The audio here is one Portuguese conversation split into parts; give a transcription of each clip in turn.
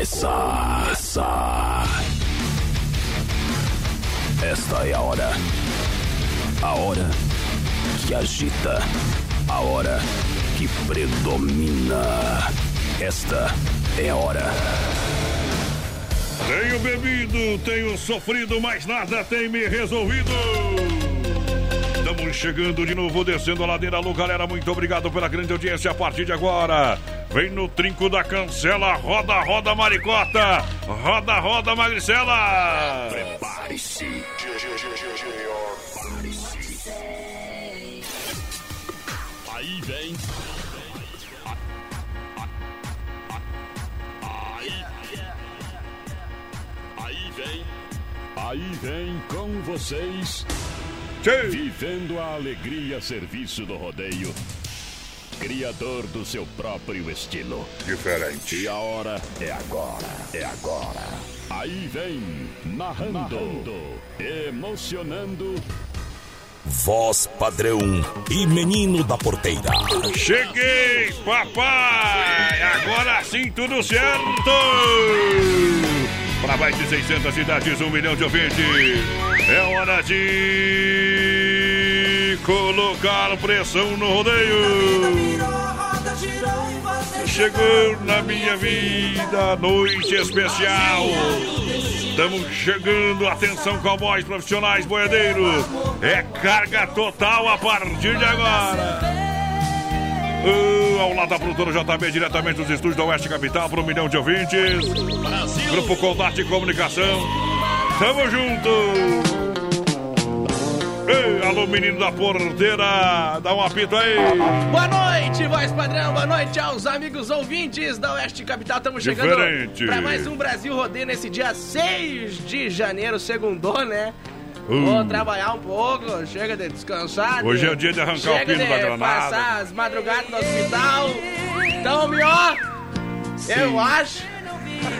Começar. Esta é a hora. A hora que agita. A hora que predomina. Esta é a hora. Tenho bebido, tenho sofrido, mas nada tem me resolvido. Estamos chegando de novo, descendo a ladeira. Alô, galera, muito obrigado pela grande audiência. A partir de agora, vem no trinco da cancela. Roda, roda, maricota. Roda, roda, magricela. Prepare-se. Aí vem. Aí. Aí vem. Aí vem com vocês. Vivendo a alegria a serviço do rodeio. Criador do seu próprio estilo. Diferente. E a hora é agora. É agora. Aí vem, narrando, emocionando. Voz padrão e menino da porteira. Cheguei, papai! Agora sim tudo certo! Para mais de 600 cidades, um milhão de ouvintes. É hora de colocar pressão no rodeio. Chegou na minha vida, noite especial. Estamos chegando, atenção, cowboys profissionais, boiadeiros. É carga total a partir de agora. Uh, ao lado da produtora JB, diretamente dos estúdios da Oeste Capital, para um milhão de ouvintes. Grupo Combate e Comunicação. Tamo junto! Ei, alô, menino da porteira, dá um apito aí. Boa noite, voz padrão. Boa noite aos amigos ouvintes da Oeste Capital. Estamos chegando para mais um Brasil Rodeio nesse dia 6 de janeiro, segundou, né? Uh. Vou trabalhar um pouco, chega de descansar. Hoje é o dia de arrancar o pino de da granada. passar as madrugadas no hospital. Então, Mió, eu acho,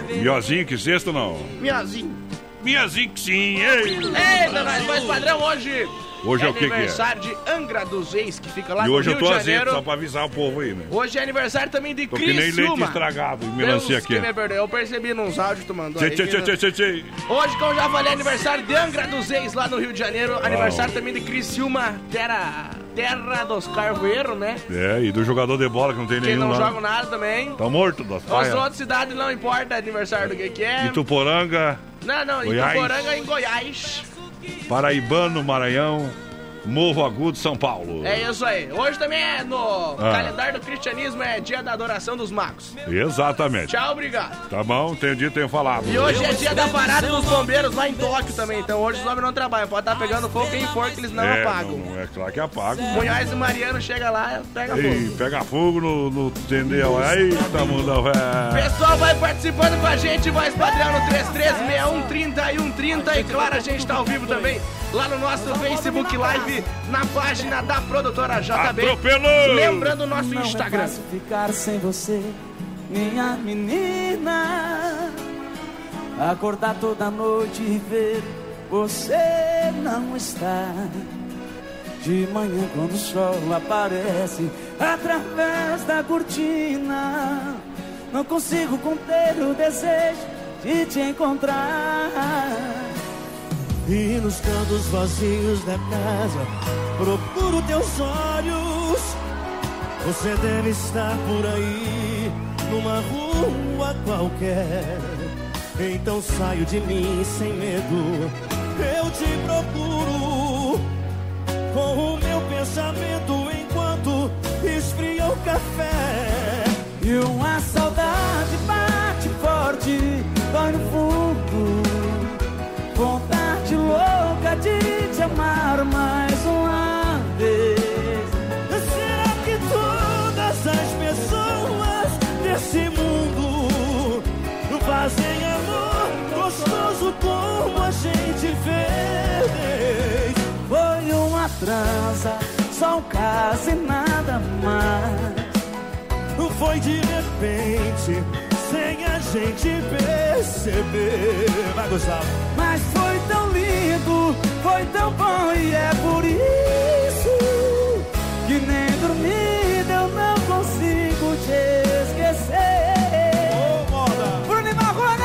Miozinho que sexta não? Miazinho. Miozinho que sim, ei. Eita, nós, voz padrão, hoje. Hoje é o que que é? aniversário de Angra dos Reis, que fica lá E no hoje Rio eu tô de azedo, Janeiro. só pra avisar o povo aí, né? Hoje é aniversário também de Tô que nem leite estragado, melancia Deus aqui. que me perdoe. Eu percebi nos áudios que tu mandou Tchê, aí. tchê, que tchê, não- tchê, tchê. Hoje, como eu já falei, aniversário de Angra dos Reis, lá no Rio de Janeiro. Aniversário também de Criciúma, terra, terra dos carvoeiros, né? É, e do jogador de bola que não tem Que nenhum não lá. jogam nada também. Tá morto das As praias. outras cidades não importa aniversário do que que é. Ituporanga, Não, não, Goiás. Ituporanga em Goiás. Paraibano, Maranhão, Morro Agudo, São Paulo. É isso aí. Hoje também é no Ah. calendário do cristianismo, é dia da adoração dos magos. Exatamente. Tchau, obrigado. Tá bom? Dito, tenho falado. E hoje é dia da parada dos bombeiros lá em Tóquio também. Então hoje os homens não trabalham. Pode estar pegando fogo quem for que eles não é, apagam. não, é claro que apaga. Munhoz e Mariano chega lá e pega Ei, fogo. pega fogo no, no entendeu? Eita, mundão, é. Pessoal, vai participando com a gente, voz padrão no 336130 e 130. E claro, a gente tá ao vivo também lá no nosso Facebook Live, na página da produtora JB. Atropelou! Lembrando o nosso Não Instagram. é fácil ficar sem você, minha menina. Acordar toda noite e ver você não está. De manhã quando o sol aparece através da cortina, não consigo conter o desejo de te encontrar. E nos cantos vazios da casa procuro teus olhos. Você deve estar por aí, numa rua qualquer. Então saio de mim sem medo, eu te procuro com o meu pensamento enquanto esfria o café. E uma saudade bate forte, dói no fundo. De te amar mais uma vez. Será que todas as pessoas desse mundo fazem amor gostoso como a gente fez? Foi uma trança, só um caso e nada mais. Foi de repente, gente perceber. Vai gostar. Mas foi tão lindo, foi tão bom e é por isso que nem dormida eu não consigo te esquecer. Ô, moda. Bruno Marrone!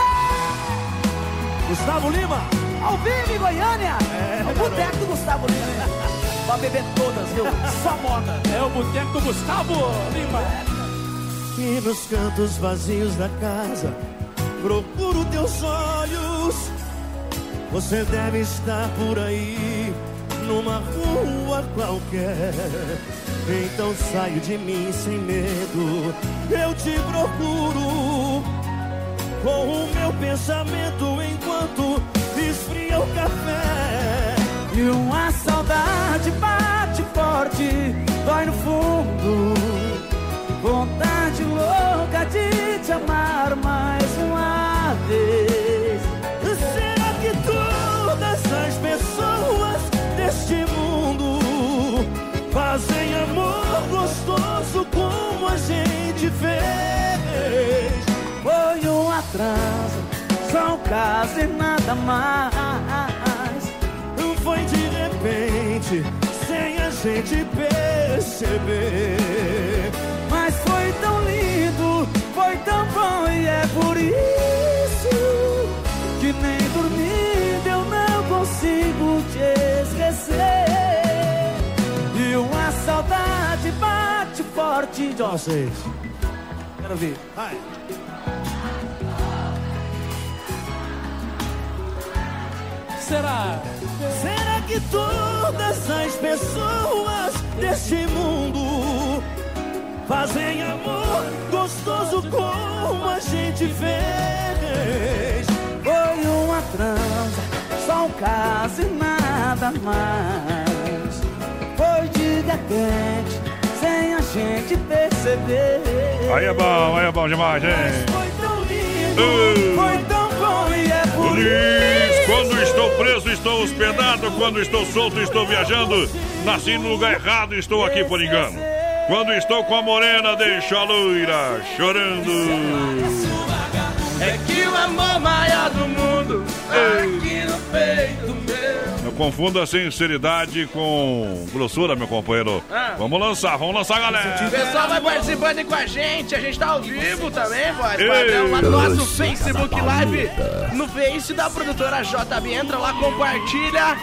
Gustavo Lima. Ao vivo em Goiânia! É, o boteco do Gustavo Lima. Pra beber todas, viu? Só moda. É o boteco do Gustavo Lima. E nos cantos vazios da casa procuro teus olhos. Você deve estar por aí, numa rua qualquer. Então saio de mim sem medo, eu te procuro. Com o meu pensamento enquanto esfria o café. E uma saudade bate e nada mais. Foi de repente, sem a gente perceber. Mas foi tão lindo, foi tão bom e é por isso que nem dormindo eu não consigo te esquecer. E uma saudade bate forte de vocês. Quero ver. Vai. Será? Será que todas as pessoas deste mundo fazem amor gostoso como a gente fez? Foi uma transa, só um caso e nada mais. Foi de repente, sem a gente perceber. Aí é bom, aí é bom demais, hein? Foi tão lindo, foi tão bom e é Diz, quando estou preso, estou hospedado. Quando estou solto, estou viajando. Nasci no lugar errado, estou aqui por engano. Quando estou com a morena, deixo a loira chorando. É que o amor maior do mundo aqui no peito confunda sinceridade com grossura, meu companheiro. Ah. Vamos lançar, vamos lançar, galera. O pessoal vai participando aí com a gente, a gente tá ao vivo também, padrão, lá no nosso Facebook Live, no Face da produtora JB, entra lá, compartilha.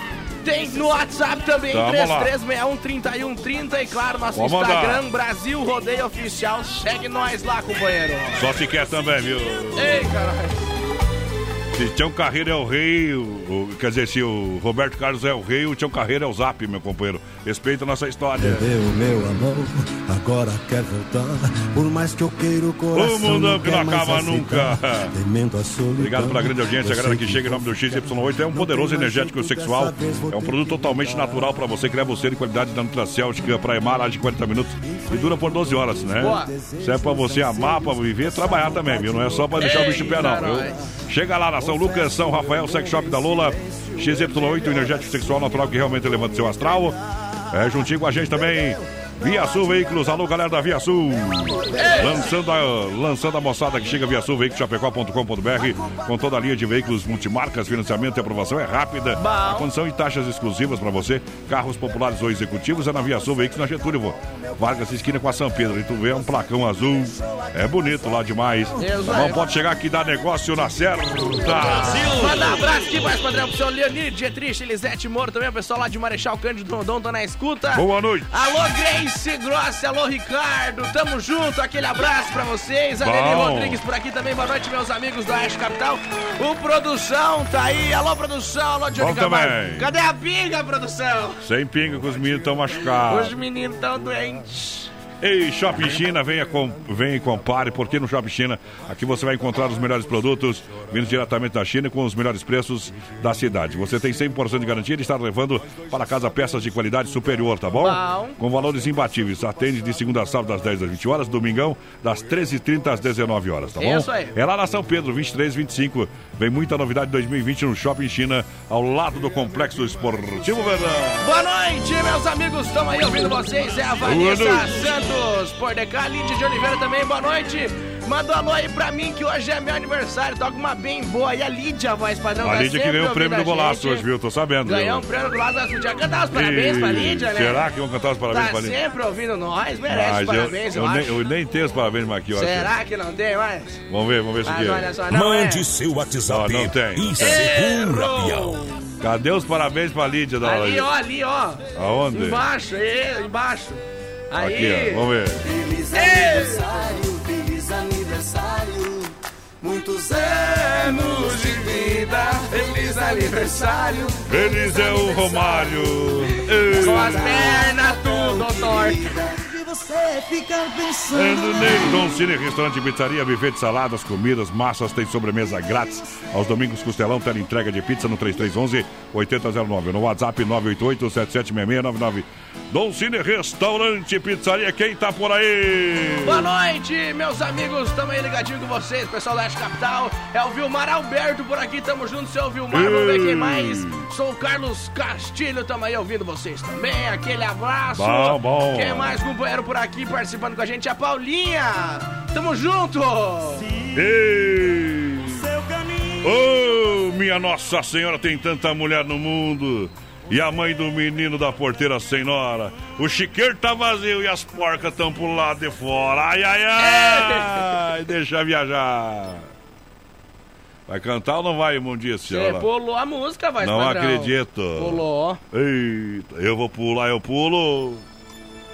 Tem no WhatsApp também, Tamo lá. 3361-3130 e claro, nosso Vamos. Instagram, Brasil Rodeio Oficial. Segue nós lá, companheiro. Só se quer também, viu? Ei, caralho. Se Tião Carreiro é o rei, o- o- quer dizer, se o Roberto Carlos é o rei, o Tião Carreiro é o zap, meu companheiro. Respeita a nossa história. Perdeu o meu amor, agora quer voltar. Por mais que eu queira o coração. O mundo que não acaba aceitar. nunca. Solidão. Obrigado pela grande audiência, a galera que chega em nome do XY8. É um poderoso energético sexual. É um produto que totalmente natural para você criar você de qualidade da Nutracel, para Emar, de 40 minutos e dura por 12 horas, né? Boa. Isso é para você amar, para viver e trabalhar também, viu? Não é só para deixar o bicho em pé, não, viu? Ei, Chega lá na São Lucas, São Rafael, Sex Shop da Lula, XY8, energético sexual natural que realmente levanta seu astral. É, juntinho com a gente também. Via Sul Veículos, alô galera da Via Sul. Lançando a, lançando a moçada que chega via Sul Veículos Chapecó.com.br com toda a linha de veículos multimarcas, financiamento e aprovação é rápida. A condição e taxas exclusivas para você. Carros populares ou executivos é na Via Sul Veículos na Getúlio Vargas esquina com a São Pedro. E tu vê um placão azul. É bonito lá demais. Não pode chegar aqui e dar negócio na certa. Manda um abraço aqui, mais padrão, pro seu Leonir, Dietrich, Elisete Moro, também o pessoal lá de Marechal Cândido Rondon, tá na escuta. Boa noite. Alô, Grace Grossi, alô, Ricardo, tamo junto, aquele abraço pra vocês. A. Rodrigues por aqui também, boa noite, meus amigos da Oeste Capital. O Produção tá aí, alô, Produção, alô, Johnny Camargo. Cadê a pinga, Produção? Sem pinga que os meninos estão machucados. Os meninos tão doentes. Ei, Shopping China, venha, com, venha e compare, porque no Shopping China aqui você vai encontrar os melhores produtos vindos diretamente da China com os melhores preços da cidade. Você tem 100% de garantia de estar levando para casa peças de qualidade superior, tá bom? Com valores imbatíveis. Atende de segunda a sábado das 10 às 20 horas, domingão das 13h30 às 19 horas, tá bom? Isso aí. É lá na São Pedro, 23, 25. Vem muita novidade 2020 no Shopping China, ao lado do Complexo Esportivo Verdão. Boa noite, meus amigos, estão aí ouvindo vocês. É a Vanessa Santos por DK, Lídia de Oliveira também, boa noite. Manda um alô aí pra mim que hoje é meu aniversário. Toca uma bem boa. E a Lídia, a voz padrão, A tá Lídia que ganhou o prêmio do golaço hoje, viu? Tô sabendo. Ganhou um viu? prêmio do golaço. Podíamos cantar os parabéns pra Lídia, né? Será que vão cantar os parabéns Tá pra Lídia? sempre ouvindo nós, merece Mas parabéns, eu, eu, acho. nem, eu nem tenho os parabéns mais aqui, ó. Será que não tem mais? Vamos ver, vamos ver isso Mas olha aqui. só, não Mande é. seu WhatsApp Não, não tem. e peão. Cadê os parabéns pra Lídia da Ali, ó, ali, ó. Aonde? Embaixo, aí, embaixo. Aí. Aqui, ó. Vamos ver. Feliz Ei! aniversário, feliz aniversário. Muitos anos de vida, feliz aniversário. Feliz é o Romário. Com as pernas tudo tortas. Você fica pensando. Dom Cine, restaurante, pizzaria, buffet de saladas, comidas, massas, tem sobremesa grátis. Aos domingos, costelão, tela entrega de pizza no 3311-8009. No WhatsApp 988-776699. Dom Cine, restaurante, pizzaria, quem tá por aí? Boa noite, meus amigos. Tamo aí ligadinho com vocês, pessoal da Oeste Capital. É o Vilmar Alberto por aqui, tamo junto, seu Vilmar. Vamos ver quem mais. Sou o Carlos Castilho, tamo aí ouvindo vocês também. Aquele abraço. Bom, bom. Quem mais, companheiro, por aqui participando com a gente? A Paulinha. Tamo junto. Ei! Oh, minha Nossa Senhora, tem tanta mulher no mundo. E a mãe do menino da porteira senhora. O chiqueiro tá vazio e as porcas estão pro lado de fora. Ai, ai, ai. Deixa viajar. Vai cantar ou não vai, imundia, Você pulou a música, vai, Não padrão. acredito. Pulou. Eita, eu vou pular, eu pulo.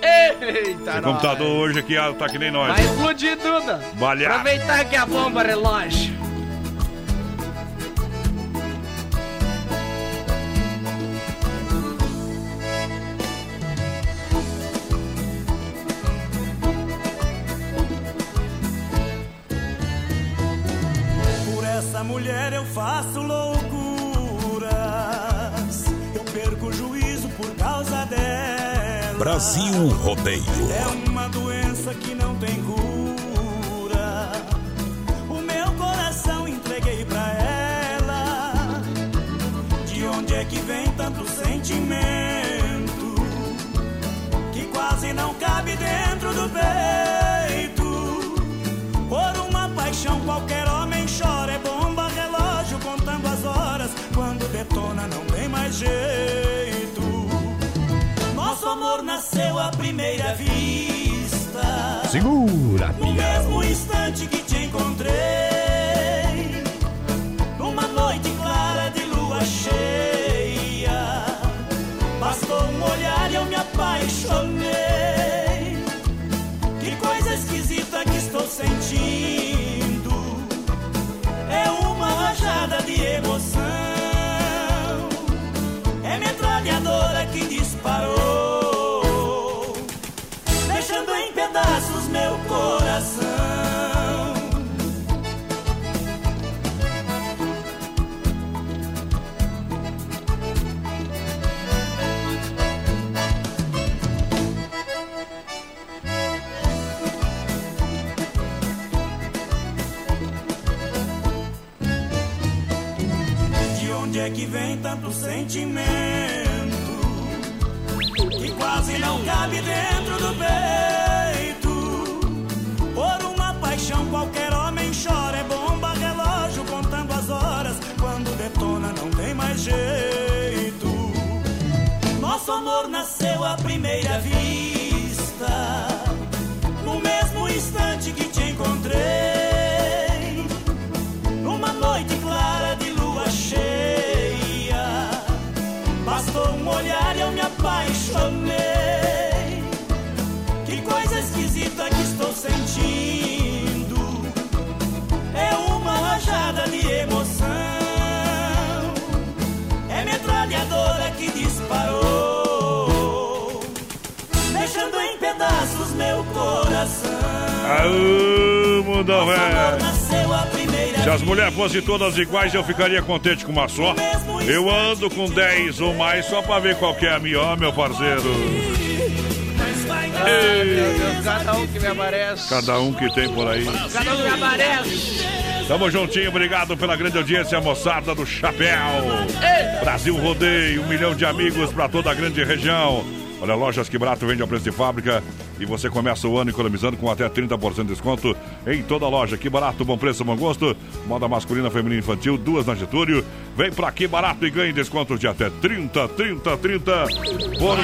Eita, O computador nós. hoje aqui ah, tá que nem nós. Vai explodir tudo. Balhar. Aproveitar que a bomba relógio. Por essa mulher eu faço loucuras. Brasil Rodeio. É uma doença que não tem cura. O meu coração entreguei pra ela. De onde é que vem tanto sentimento que quase não cabe dentro do peito? Por uma paixão qualquer homem chora. É bomba, relógio contando as horas. Quando detona não tem mais jeito. Nasceu à primeira vista. Segura, No mesmo instante que te encontrei, sentimento que quase não cabe dentro do peito. Por uma paixão qualquer homem chora, é bomba, relógio contando as horas. Quando detona não tem mais jeito. Nosso amor nasceu à primeira vista. Apaixonei. Que coisa esquisita que estou sentindo. É uma rajada de emoção. É metralhadora que disparou. Deixando em pedaços meu coração. Aô, amor velho. Se as mulheres fossem todas iguais, eu ficaria contente com uma só. Eu ando com 10 ou mais só pra ver qual que é a minha, meu parceiro. Ai, meu Deus, cada um que me aparece. Cada um que tem por aí. Cada um que aparece. Tamo juntinho, obrigado pela grande audiência, moçada do Chapéu. Eita. Brasil Rodeio, um milhão de amigos pra toda a grande região. Olha, lojas que barato vende ao preço de fábrica e você começa o ano economizando com até 30% de desconto em toda a loja. Que barato, bom preço, bom gosto. Moda masculina, feminina e infantil, duas na Getúlio. Vem pra que barato e ganhe descontos de até 30, 30, 30 por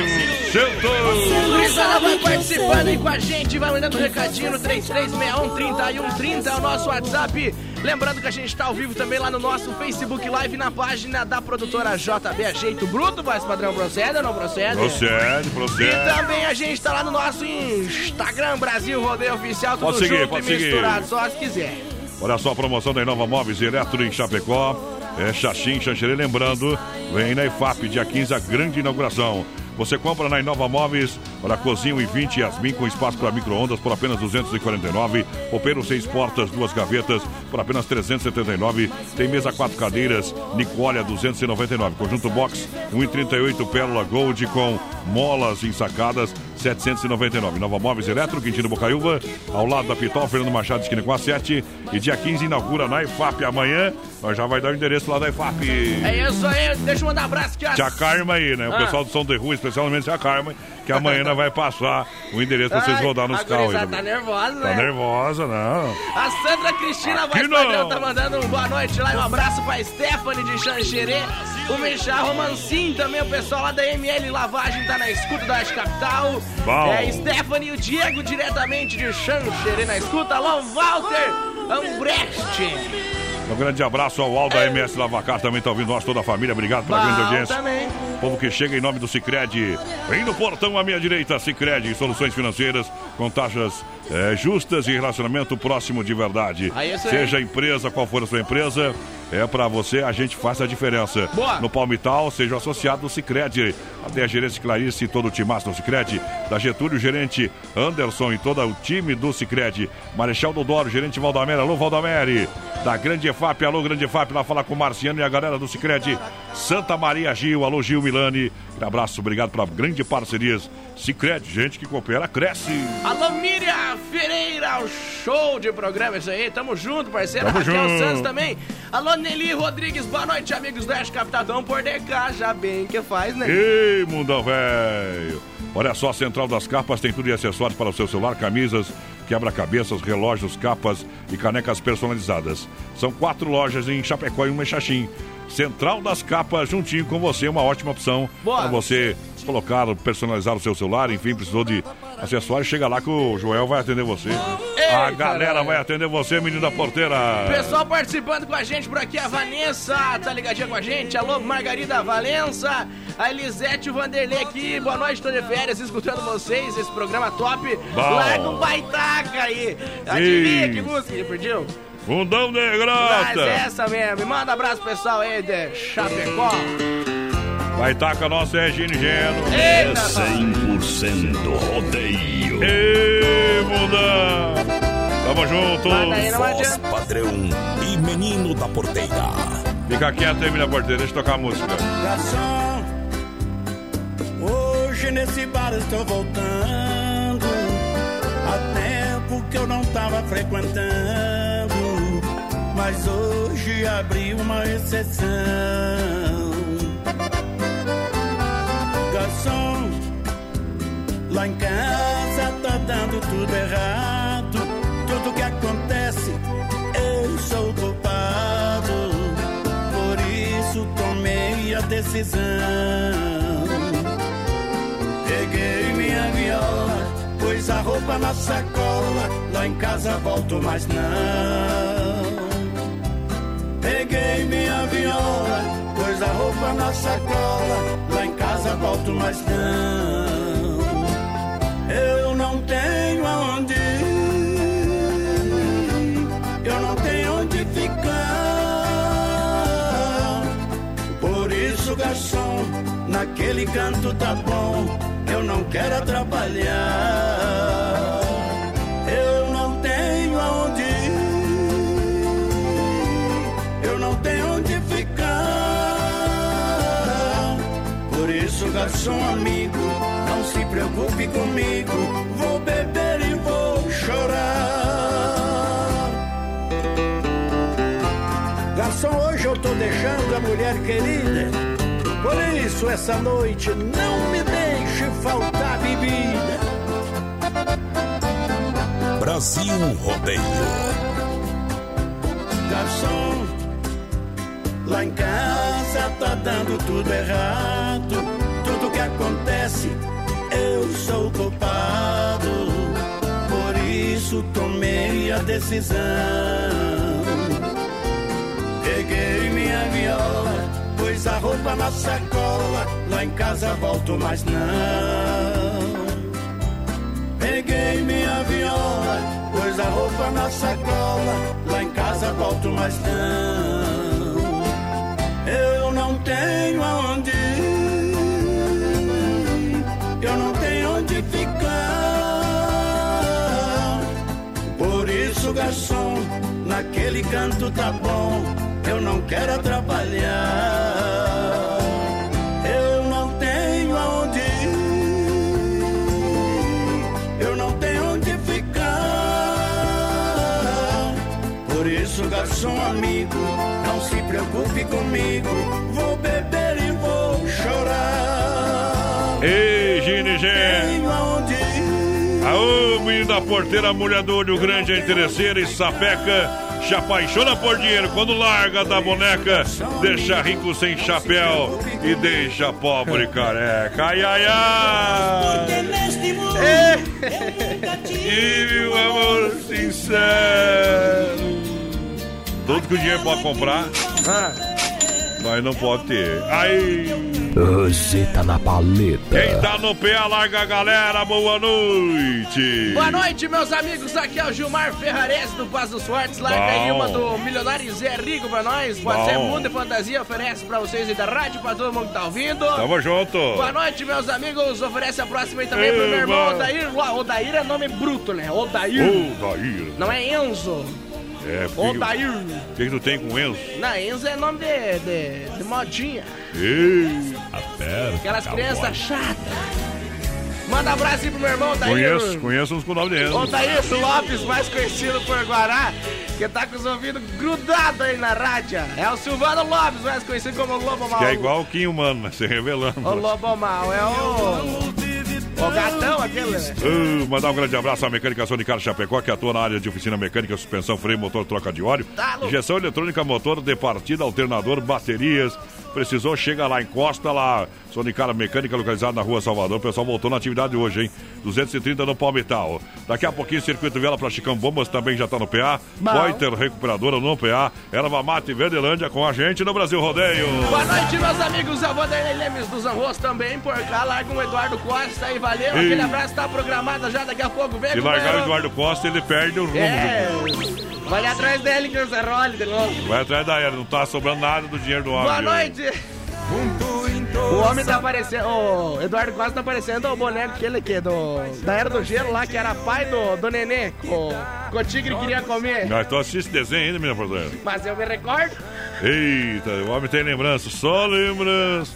cento. Gurizada vai participando aí com a gente, vai mandando um recadinho no 3361-3130 é o nosso WhatsApp. Lembrando que a gente tá ao vivo também lá no nosso Facebook Live na página da produtora JB Ajeito Bruto, voz padrão procede ou não procede? Procede, E procede. também a gente tá lá no nosso Instagram Brasil Rodeio Oficial, tudo Pode seguir, junto pode e seguir. misturado, só se quiser. Olha só a promoção da Inova Móveis Eletro em Chapecó. É Xaxim, Xanxerê. Lembrando, vem na IFAP, dia 15, a grande inauguração. Você compra na Inova Móveis, olha, cozinha e 20 Yasmin com espaço para micro-ondas por apenas 249. Roupeiro seis portas, duas gavetas por apenas 379. Tem mesa quatro cadeiras, Nicólia 299. Conjunto box 1,38 Pérola Gold com molas ensacadas 799. Nova Móveis Eletro, Quintino Bocaiúva, ao lado da Pitol, Fernando Machado, esquina com a 7. E dia 15 inaugura na IFAP. Amanhã nós já vai dar o endereço lá da IFAP. É isso aí, deixa eu mandar um abraço aqui. Tia Carma aí, né? O Ah. pessoal do Som de Rua, especialmente a Carma, que amanhã nós vai passar o endereço pra vocês rodar nos a carros. tá nervosa, Tá né? nervosa, não. A Sandra Cristina Aqui Voz não. Padrão tá mandando um boa noite lá e um abraço pra Stephanie de Xanxerê. O Mexá Romancim também, o pessoal lá da ML Lavagem tá na escuta da Oeste Capital. Bom. É, Stephanie e o Diego diretamente de Xanxerê na escuta. Alô, Walter Ambrecht. Um grande abraço ao Aldo da MS Lavacar, também tá ouvindo nós, toda a família. Obrigado pela grande Bom audiência. também. Povo que chega em nome do Cicred. Vem no portão à minha direita, Cicred, soluções financeiras com taxas eh, justas e relacionamento próximo de verdade. Aí. Seja empresa, qual for a sua empresa, é pra você, a gente faz a diferença. Boa. No Palmital, seja associado do Cicred. Até a gerência Clarice e todo o timaço do Cicred. Da Getúlio, gerente Anderson e todo o time do Cicred. Marechal Dodoro, gerente Valdamere. Alô, Valdamere. Da Grande EFAP, alô, Grande EFAP. Lá falar com o Marciano e a galera do Cicred. Santa Maria Gil, alô, Gil Milani. Abraço, obrigado pela grande parcerias. Cicred, gente que coopera, cresce. Alô, Miriam Ferreira, o show de programa isso aí. Tamo junto, parceira. Tamo Raquel junto. Santos também. Alô, Nelly Rodrigues, boa noite, amigos do Oeste Capital. Tamo por DK, já bem que faz, né? Ei, mundão velho! Olha só, a Central das Capas tem tudo de acessórios para o seu celular, camisas, quebra-cabeças, relógios, capas e canecas personalizadas. São quatro lojas em Chapecó e uma em Xaxim. Central das Capas, juntinho com você, uma ótima opção para você colocar, personalizar o seu celular, enfim, precisou de acessórios, chega lá que o Joel vai atender você. a galera caralho. vai atender você, menino da porteira. Pessoal participando com a gente por aqui, a Vanessa tá ligadinha com a gente. Alô, Margarida Valença, a Elisete Vanderlei aqui. Boa noite, tô de férias, escutando vocês, esse programa top. Bom. Larga um baitaca aí. Adivinha que música ele pediu? Fundão Mas Negrata! essa mesmo. E Manda abraço pessoal aí de Chapecó. Vai estar com a nossa Regine Geno. Eita, 100% rodeio. Ê, mundão! Tamo junto! Voz padrão e menino da porteira. Fica quieto aí, menina porteira, deixa eu tocar a música. Garçom, hoje nesse bar estou voltando. Há tempo que eu não tava frequentando. Mas hoje abri uma exceção. Garçom, Lá em casa tá dando tudo errado. Tudo que acontece, eu sou culpado. Por isso tomei a decisão. Peguei minha viola, pus a roupa na sacola. Lá em casa volto, mas não. Peguei minha viola, pus a roupa na sacola. Lá em casa volto, mas não. Eu não tenho aonde ir, eu não tenho onde ficar. Por isso, garçom, naquele canto tá bom. Eu não quero atrapalhar. Garçom amigo, não se preocupe comigo. Vou beber e vou chorar. Garçom, hoje eu tô deixando a mulher querida. Por isso, essa noite não me deixe faltar bebida. Brasil Rodeio. Garçom, lá em casa tá dando tudo errado. Acontece, eu sou culpado. Por isso tomei a decisão. Peguei minha viola, pus a roupa na sacola. Lá em casa volto, mas não. Peguei minha viola, pus a roupa na sacola. Lá em casa volto, mas não. Eu não tenho aonde naquele canto tá bom. Eu não quero atrapalhar. Eu não tenho aonde ir, eu não tenho onde ficar. Por isso, garçom amigo, não se preocupe comigo. Vou beber e vou chorar. Ei, Gine. Aô, menino da porteira, mulher do olho grande, a interesseira e sapeca. Se apaixona por dinheiro quando larga da boneca, deixa rico sem chapéu e deixa pobre careca. Ai, ai, ai! E o amor sincero. Tudo que o dinheiro pode comprar, mas não pode ter. Aí. Roseta na paleta. Quem tá no pé, larga a galera. Boa noite. Boa noite, meus amigos. Aqui é o Gilmar Ferrares do Paz dos Fortes. Larga aí Bom. uma do Milionário Zé Rico pra nós. Pode ser Mundo e Fantasia. Oferece pra vocês aí da rádio, pra todo mundo que tá ouvindo. Tamo junto. Boa noite, meus amigos. Oferece a próxima aí também pro meu irmão. Odair. Odair é nome bruto, né? Odair. Ô, Daíra. Não é Enzo. É, o Odair. o que que tu tem com Enzo? Não, Enzo é nome de, de, de modinha. Ei, Aperta. Aquelas crianças chatas. Manda um abraço aí pro meu irmão Odair. conheço, conheço uns com o nome de Enzo. Odair Lopes, mais conhecido por Guará, que tá com os ouvidos grudados aí na rádio. É o Silvano Lopes, mais conhecido como Lobo Mal. Que é igual o Kim Humano, né? Se revelando. O Lobo Mal, é o. O gatão aquele, né? Uh, mandar um grande abraço à Mecânica Sonicar Chapecó, que atua na área de oficina mecânica, suspensão, freio, motor, troca de óleo, Tá injeção eletrônica, motor de partida, alternador, baterias. Precisou, chega lá, encosta lá. Sonicar Mecânica, localizada na rua Salvador. O pessoal voltou na atividade hoje, hein? 230 no Palmital. Daqui a pouquinho, Circuito Vela para Chicão Bombas também já tá no PA. Bom. Pointer Recuperadora no PA. Erva Mate Verdelândia com a gente no Brasil Rodeio. Boa noite, meus amigos. Eu vou dar Lemes dos Arroz também por cá. Larga o Eduardo Costa aí, valeu. Ei. Aquele abraço tá programado já, daqui a pouco vem Se largar o Eduardo Costa, ele perde o rumo. É. Vai atrás dele, Cancerole, de novo. Vai atrás da era, não tá sobrando nada do dinheiro do homem. Boa viu? noite. O homem tá aparecendo, o Eduardo Costa tá aparecendo o boneco aquele que do da Era do Gelo lá, que era pai do, do nenê, que o, que o tigre queria comer. Nós tô assistindo desenho ainda, menina porteira. Mas eu me recordo. Eita, o homem tem lembrança, só lembrança.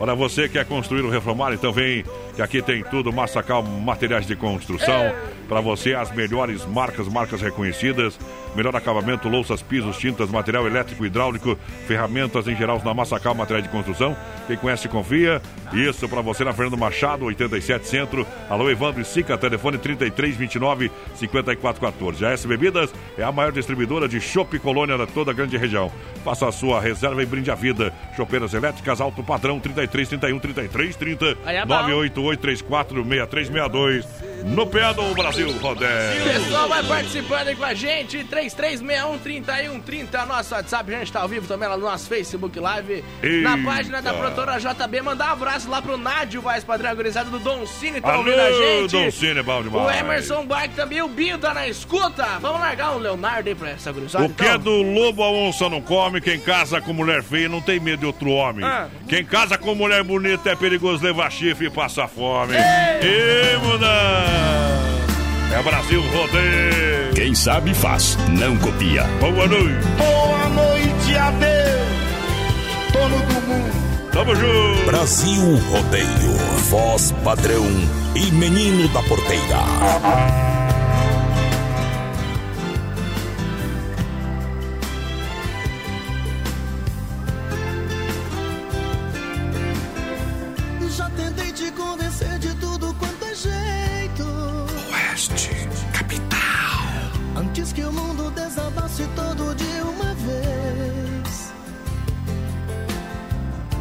Para você que quer construir ou reformar, então vem que aqui tem tudo, Massacal Materiais de Construção. Para você, as melhores marcas, marcas reconhecidas. Melhor acabamento, louças, pisos, tintas, material elétrico, hidráulico, ferramentas em geral na Massacal Materiais de Construção. Quem conhece, confia. Isso para você na Fernando Machado, 87 Centro. Alô, Evandro e Sica, telefone 3329 5414. A S Bebidas é a maior distribuidora de chopp colônia da toda a grande região. Faça a sua reserva e brinde a vida. Chopeiras elétricas, alto padrão, 33 31 33 30 Aí é bom. 988 34 6362. No pé do Brasil, Rodé. O pessoal vai participando aí com a gente, 3361-3130, nosso WhatsApp, a gente tá ao vivo também lá no nosso Facebook Live, na Eita. página da produtora JB, mandar um abraço lá pro Nádio Vaz Padrão, gurizada do Don Cine, tá Alô, ouvindo a gente. Dom Cine, é bom demais. O Emerson Bike também, o Binho tá na escuta. Vamos largar o Leonardo aí pra essa gurizada, O que é então. do lobo a onça não come, quem casa com mulher feia não tem medo de outro homem. Ah. Quem casa com mulher bonita é perigoso levar chifre e passar fome. E muda! É Brasil Rodeio! Quem sabe faz, não copia. Boa noite! Boa noite, adeus, dono do mundo. Tamo junto! Brasil Rodeio, voz padrão e menino da porteira. Que o mundo desabasse todo de uma vez.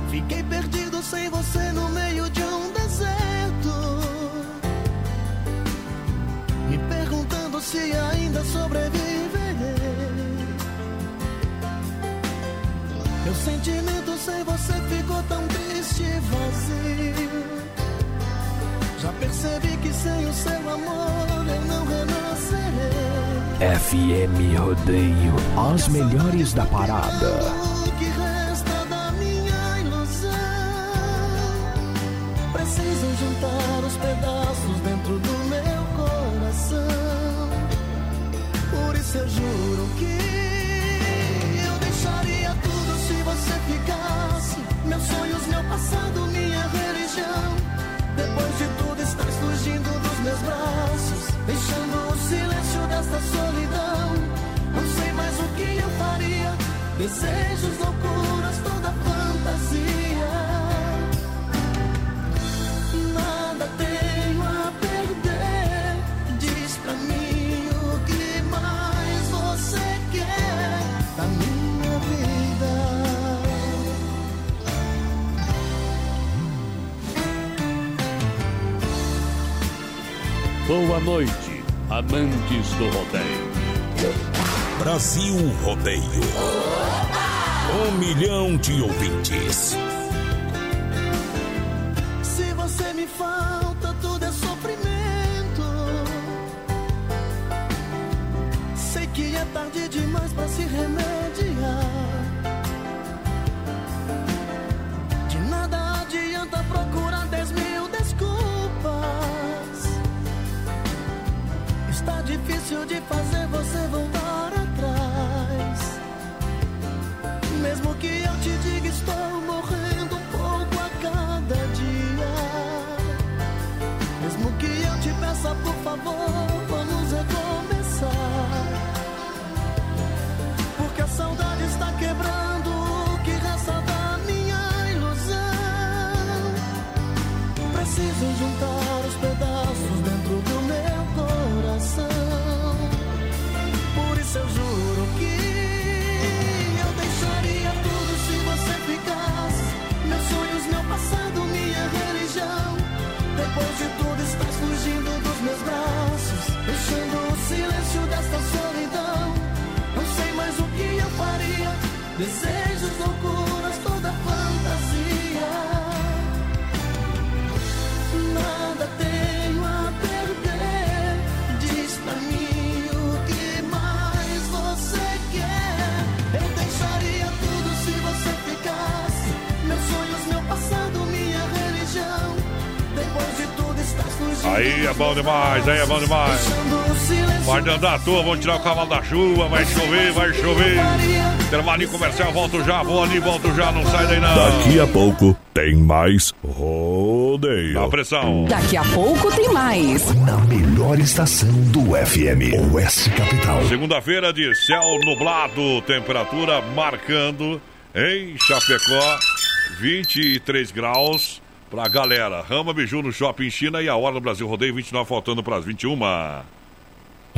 Fiquei perdido sem você no meio de um deserto. Me perguntando se ainda sobreviverei. Meu sentimento sem você ficou tão triste e vazio. Já percebi que sem o seu amor eu não renascerei. FM Rodeio, as melhores da parada. O que resta da minha ilusão? Preciso juntar os pedaços dentro do meu coração. Por isso eu juro que eu deixaria tudo se você ficasse. Meus sonhos, meu passado, minha religião. Depois de tudo, estás fugindo dos meus braços, deixando o silêncio desta solidão. Não sei mais o que eu faria. Desejos, loucuras, Boa noite, amantes do rodeio. Brasil Rodeio. Um milhão de ouvintes. Se você me falta, tudo é sofrimento. Sei que é tarde demais pra se remediar. Faria. Desejos, loucuras, toda fantasia. Nada tenho a perder. Diz pra mim o que mais você quer. Eu deixaria tudo se você ficasse. Meus sonhos, meu passado, minha religião. Depois de tudo, estás fugindo. Aí é bom demais, aí é bom demais. Pode andar à toa, vamos tirar o cavalo da chuva, vai chover, vai chover. Intervalinho comercial, volto já, vou ali, volto já, não sai daí não. Daqui a pouco tem mais rodeio. Dá pressão. Daqui a pouco tem mais. Na melhor estação do FM, Oeste Capital. Segunda-feira de céu nublado, temperatura marcando em Chapecó 23 graus pra galera. Rama Biju no Shopping China e a hora no Brasil Rodeio 29 faltando para as 21.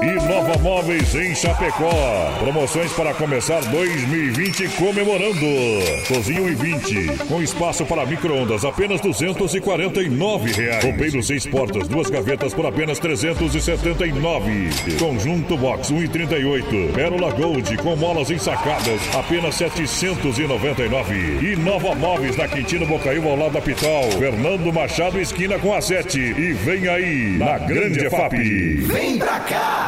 E Nova Móveis em Chapecó. Promoções para começar 2020 comemorando. Cozinho e 20, com espaço para micro-ondas, apenas 249 reais. Roupeiro seis portas, duas gavetas por apenas 379. Conjunto Box 1,38. Pérola Gold com molas ensacadas, apenas 799. E Nova Móveis na Quintino Bocaiúva ao lado da Pitol. Fernando Machado esquina com a 7. E vem aí, na Grande EFAP. Vem pra cá!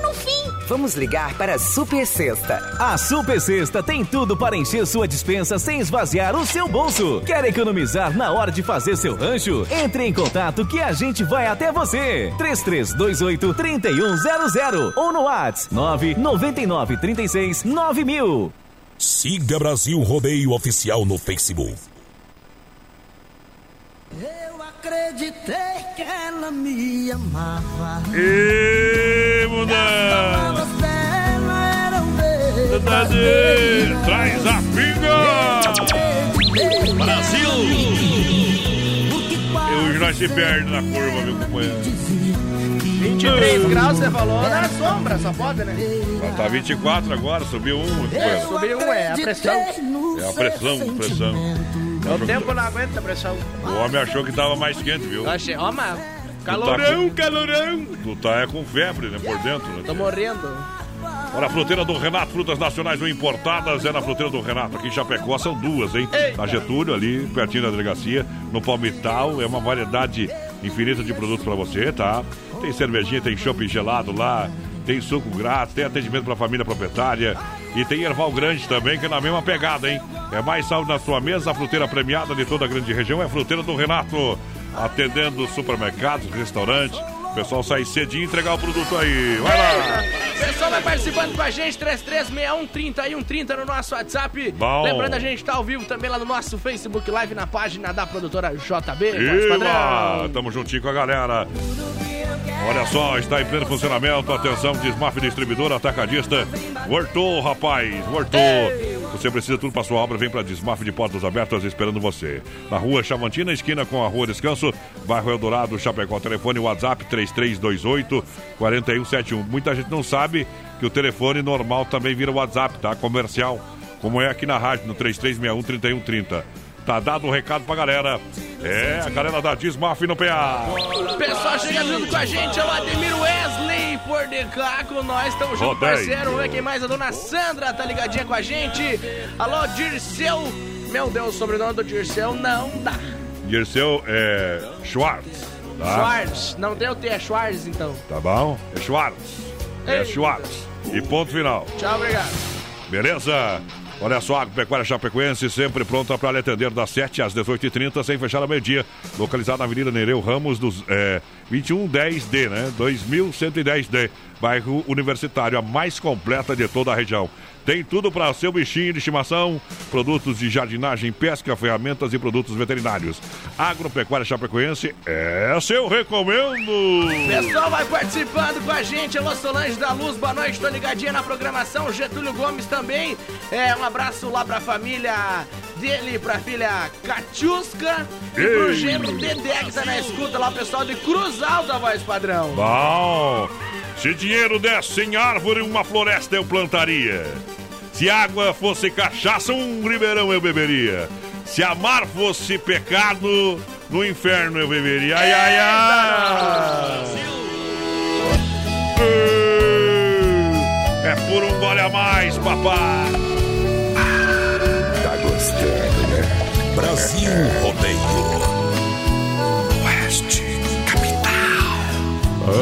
no fim. Vamos ligar para a Super Sexta. A Super Sexta tem tudo para encher sua dispensa sem esvaziar o seu bolso. Quer economizar na hora de fazer seu rancho? Entre em contato que a gente vai até você. 3328 3100 ou no WhatsApp 999 36 9000. Siga Brasil Rodeio Oficial no Facebook. Eu acreditei que ela me amava. E Verdade. Traz a pinga. Brasil. E hoje nós se perde na curva, meu companheiro. 23 graus, você falou, na sombra, só pode, né? Tá 24 agora, subiu um, É, subiu um, é a pressão. É a pressão, pressão. O tempo não aguenta a pressão. O homem achou que tava mais quente, viu? Eu achei, ó, mas Tu calorão, tá com- calorão. Tu tá é com febre, né, por dentro, né? Tô morrendo. Olha, a fruteira do Renato, frutas nacionais ou importadas, é na fruteira do Renato. Aqui em Chapecó são duas, hein? Na Getúlio, ali, pertinho da delegacia. No Palmital, é uma variedade infinita de produtos pra você, tá? Tem cervejinha, tem chopp gelado lá, tem suco grátis, tem atendimento pra família proprietária. E tem erval grande também, que é na mesma pegada, hein? É mais saúde na sua mesa, a fruteira premiada de toda a grande região é a fruteira do Renato. Atendendo supermercados, restaurantes. O pessoal sai cedinho e entregar o produto aí. Vai lá! O pessoal vai participando com a gente, 3361-3130 no nosso WhatsApp. Bom. Lembrando, a gente tá ao vivo também lá no nosso Facebook Live, na página da produtora JB. Tamo juntinho com a galera. Olha só, está em pleno funcionamento. Atenção, Desmaf Distribuidora Atacadista. Voltou, rapaz, voltou. Você precisa tudo para sua obra, vem para Desmaf de Portas Abertas esperando você. Na rua Chavantina, esquina com a Rua Descanso, bairro Eldorado, Chapecó. Telefone WhatsApp 3328 4171. Muita gente não sabe que o telefone normal também vira WhatsApp, tá? Comercial, como é aqui na rádio, no 3361 3130. Tá dado o recado pra galera. É, a galera da Desmaf no PA. Pessoal chega junto com a gente, é o Ademir Wesley por de cá com nós, estamos junto, Rodei. parceiro. Vamos ver quem mais, a dona Sandra tá ligadinha com a gente. Alô, Dirceu. Meu Deus, o sobrenome do Dirceu não dá. Dirceu é, Schwartz. Tá? Schwartz. Não tem o T, é Schwartz então. Tá bom? É Schwartz. É. Schwartz. E ponto final. Tchau, obrigado. Beleza? Olha só, Agropecuária Chapecoense sempre pronta para lhe atender das 7 às 18h30, sem fechar ao meio-dia. Localizada na Avenida Nereu Ramos, dos é, 2110D, né? 2110D. Bairro Universitário, a mais completa de toda a região. Tem tudo para seu bichinho de estimação, produtos de jardinagem, pesca, ferramentas e produtos veterinários. Agropecuária Chapecoense é seu recomendo. Pessoal, vai participando com a gente. Alô, Solange da Luz, boa noite. Tô ligadinha na programação. Getúlio Gomes também. É, um abraço lá pra família dele, pra filha Catiusca e pro genro Dedé que tá na escuta lá, o pessoal de Cruz Alta, voz padrão. Bom, se dinheiro desse em árvore, uma floresta eu plantaria. Se água fosse cachaça, um ribeirão eu beberia. Se amar fosse pecado, no inferno eu beberia. Ai, ai, ai! É por um gole a mais, papai. Brasil Rodeio. Oeste, capital.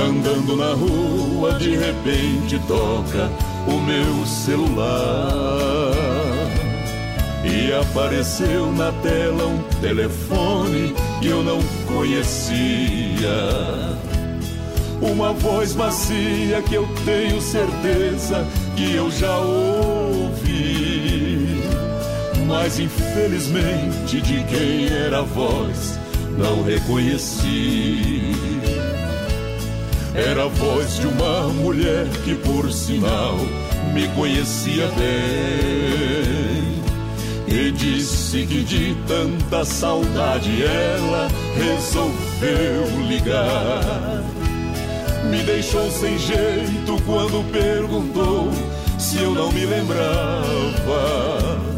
Andando na rua, de repente toca o meu celular. E apareceu na tela um telefone que eu não conhecia. Uma voz macia que eu tenho certeza que eu já ouvi. Mas infelizmente de quem era a voz não reconheci. Era a voz de uma mulher que, por sinal, me conhecia bem. E disse que de tanta saudade ela resolveu ligar. Me deixou sem jeito quando perguntou se eu não me lembrava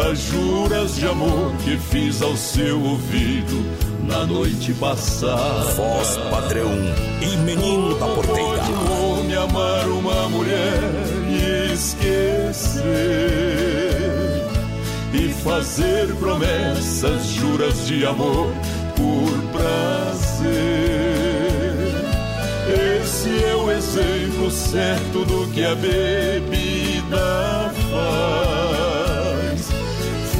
das juras de amor que fiz ao seu ouvido na noite passada. Voz padrão e menino da porteira. Pode um homem amar uma mulher e esquecer e fazer promessas, juras de amor por prazer. Esse é o exemplo certo do que a bebida.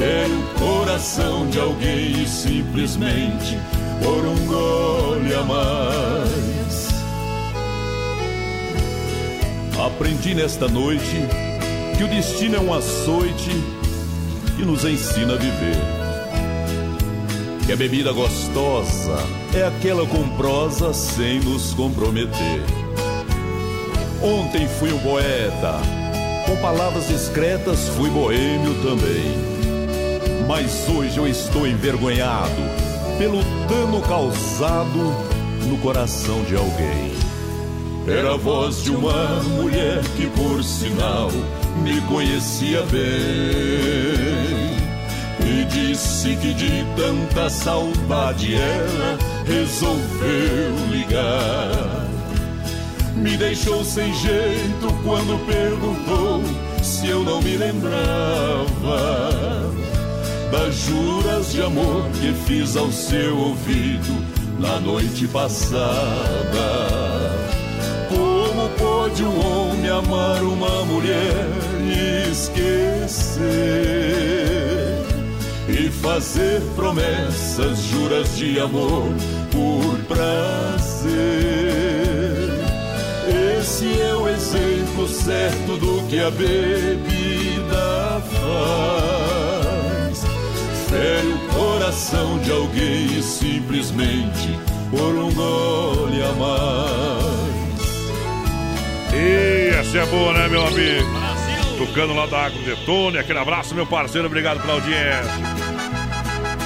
Fere o coração de alguém e simplesmente por um gole a mais. Aprendi nesta noite que o destino é um açoite que nos ensina a viver. Que a bebida gostosa é aquela com prosa sem nos comprometer. Ontem fui um poeta, com palavras discretas fui boêmio também. Mas hoje eu estou envergonhado pelo dano causado no coração de alguém. Era a voz de uma mulher que, por sinal, me conhecia bem. E disse que de tanta saudade ela resolveu ligar. Me deixou sem jeito quando perguntou se eu não me lembrava das juras de amor que fiz ao seu ouvido na noite passada. Como pode um homem amar uma mulher e esquecer? E fazer promessas, juras de amor por prazer. Esse é o exemplo certo do que a bebida faz. O coração de alguém e simplesmente por um gole a mais. E essa é boa, né, meu amigo? Tocando lá da Agro Detone. Aquele abraço, meu parceiro. Obrigado pela audiência.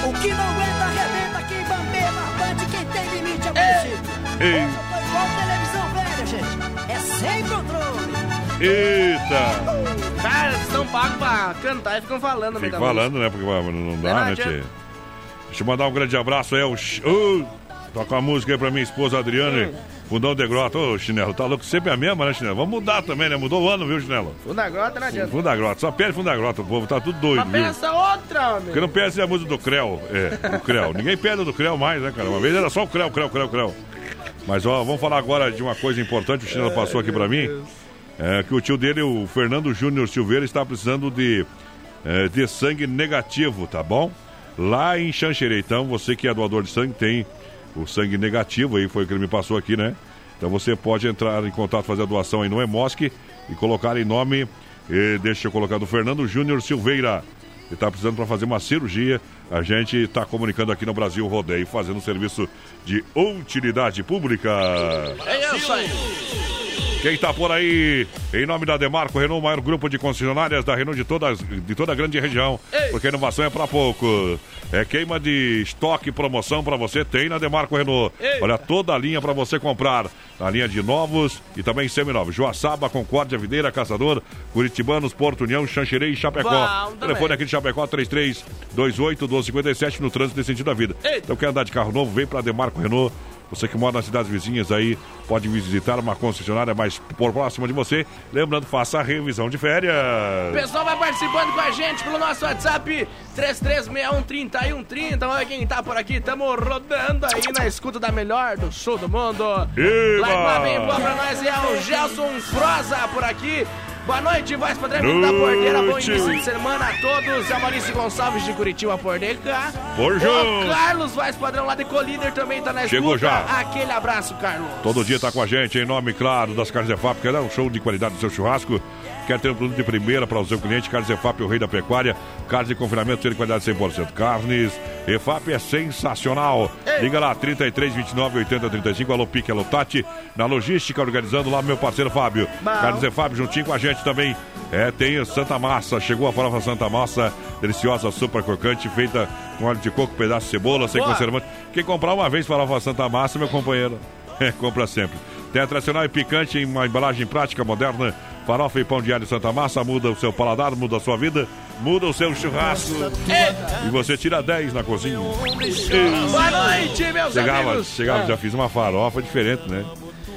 O que não aguenta, arrebenta, quem bambeia, barbante, quem tem limite é município. Ei. Hoje eu tô igual televisão velha, gente. É sem controle. Eita! Cara, eles estão pagos pra cantar e ficam falando no meio Fica da falando, né? Porque não dá, Não né, adianta. Deixa eu mandar um grande abraço aí ao. Ch- Ô, Toca a música aí pra minha esposa Adriane. Fundão de Grota. Ô, Chinelo, tá louco? Sempre a mesma, né, Chinelo? Vamos mudar também, né? Mudou o ano, viu, Chinelo? Funda grota não adianta. Fundo da Grota. Só pede Fundo da Grota. O povo tá tudo doido, Mas viu? pensa outra, homem. Porque não pede a música do Creu. É, do Creu. Ninguém pede do Creu mais, né, cara? Uma vez era só o Creu, Creu, Creu, Creu. Mas, ó, vamos falar agora de uma coisa importante. O Chinelo passou aqui pra mim. É que o tio dele, o Fernando Júnior Silveira, está precisando de, é, de sangue negativo, tá bom? Lá em Xanxerê. Então, você que é doador de sangue, tem o sangue negativo aí, foi o que ele me passou aqui, né? Então você pode entrar em contato, fazer a doação aí no Emosc e colocar em nome, deixa eu colocar, do Fernando Júnior Silveira. Ele está precisando para fazer uma cirurgia. A gente está comunicando aqui no Brasil Rodeio, fazendo um serviço de utilidade pública. É isso aí. Quem tá por aí, em nome da Demarco Renault, o maior grupo de concessionárias da Renault de, todas, de toda a grande região. Porque a inovação é para pouco. É queima de estoque, promoção para você, tem na Demarco Renault. Olha, toda a linha para você comprar. Na linha de novos e também seminovos. Joaçaba, Concórdia, Videira, Caçador, Curitibanos, Porto União, Xanxerê e Chapecó. Telefone aqui de Chapecó, 3328 1257 no trânsito desse sentido da vida. Então quer andar de carro novo, vem para Demarco Renault. Você que mora nas cidades vizinhas aí, pode visitar uma concessionária mais por próxima de você. Lembrando, faça a revisão de férias. O pessoal vai participando com a gente pelo nosso WhatsApp 33613130. Vamos ver quem tá por aqui. Tamo rodando aí na escuta da melhor do sul do mundo. Eba! Lá uma bem boa pra nós é o Gelson Froza por aqui. Boa noite, voz padrão da porteira. Bom início de semana a todos. É Maurício Gonçalves de Curitiba por cá. Por junto. O Carlos, voz padrão lá de Colíder também tá na escuta. Chegou já. Aquele abraço, Carlos. Todo dia tá com a gente, em nome, claro, das Carnes Efap, quer dar um show de qualidade do seu churrasco. Quer ter um produto de primeira para o seu cliente, Carnes EFAP, o rei da pecuária. Carnes de confinamento, de qualidade 100%. Carnes EFAP é sensacional. Liga lá, 33 29 80 35. Alô, Pique, alô, Tati. Na logística, organizando lá, meu parceiro Fábio. Bom. Carnes EFAP, juntinho com a gente também. É, tem Santa Massa. Chegou a farofa Santa Massa, deliciosa, super crocante, feita com óleo de coco, pedaço de cebola, sem Boa. conservante. Quem comprar uma vez farofa Santa Massa, meu companheiro, é, compra sempre. Tem a tradicional e picante em uma embalagem prática, moderna. Farofa e pão de alho Santa Massa muda o seu paladar, muda a sua vida, muda o seu churrasco. E você tira 10 na cozinha. Boa noite, meus Chegava, amigos. chegava, Ah. já fiz uma farofa diferente, né?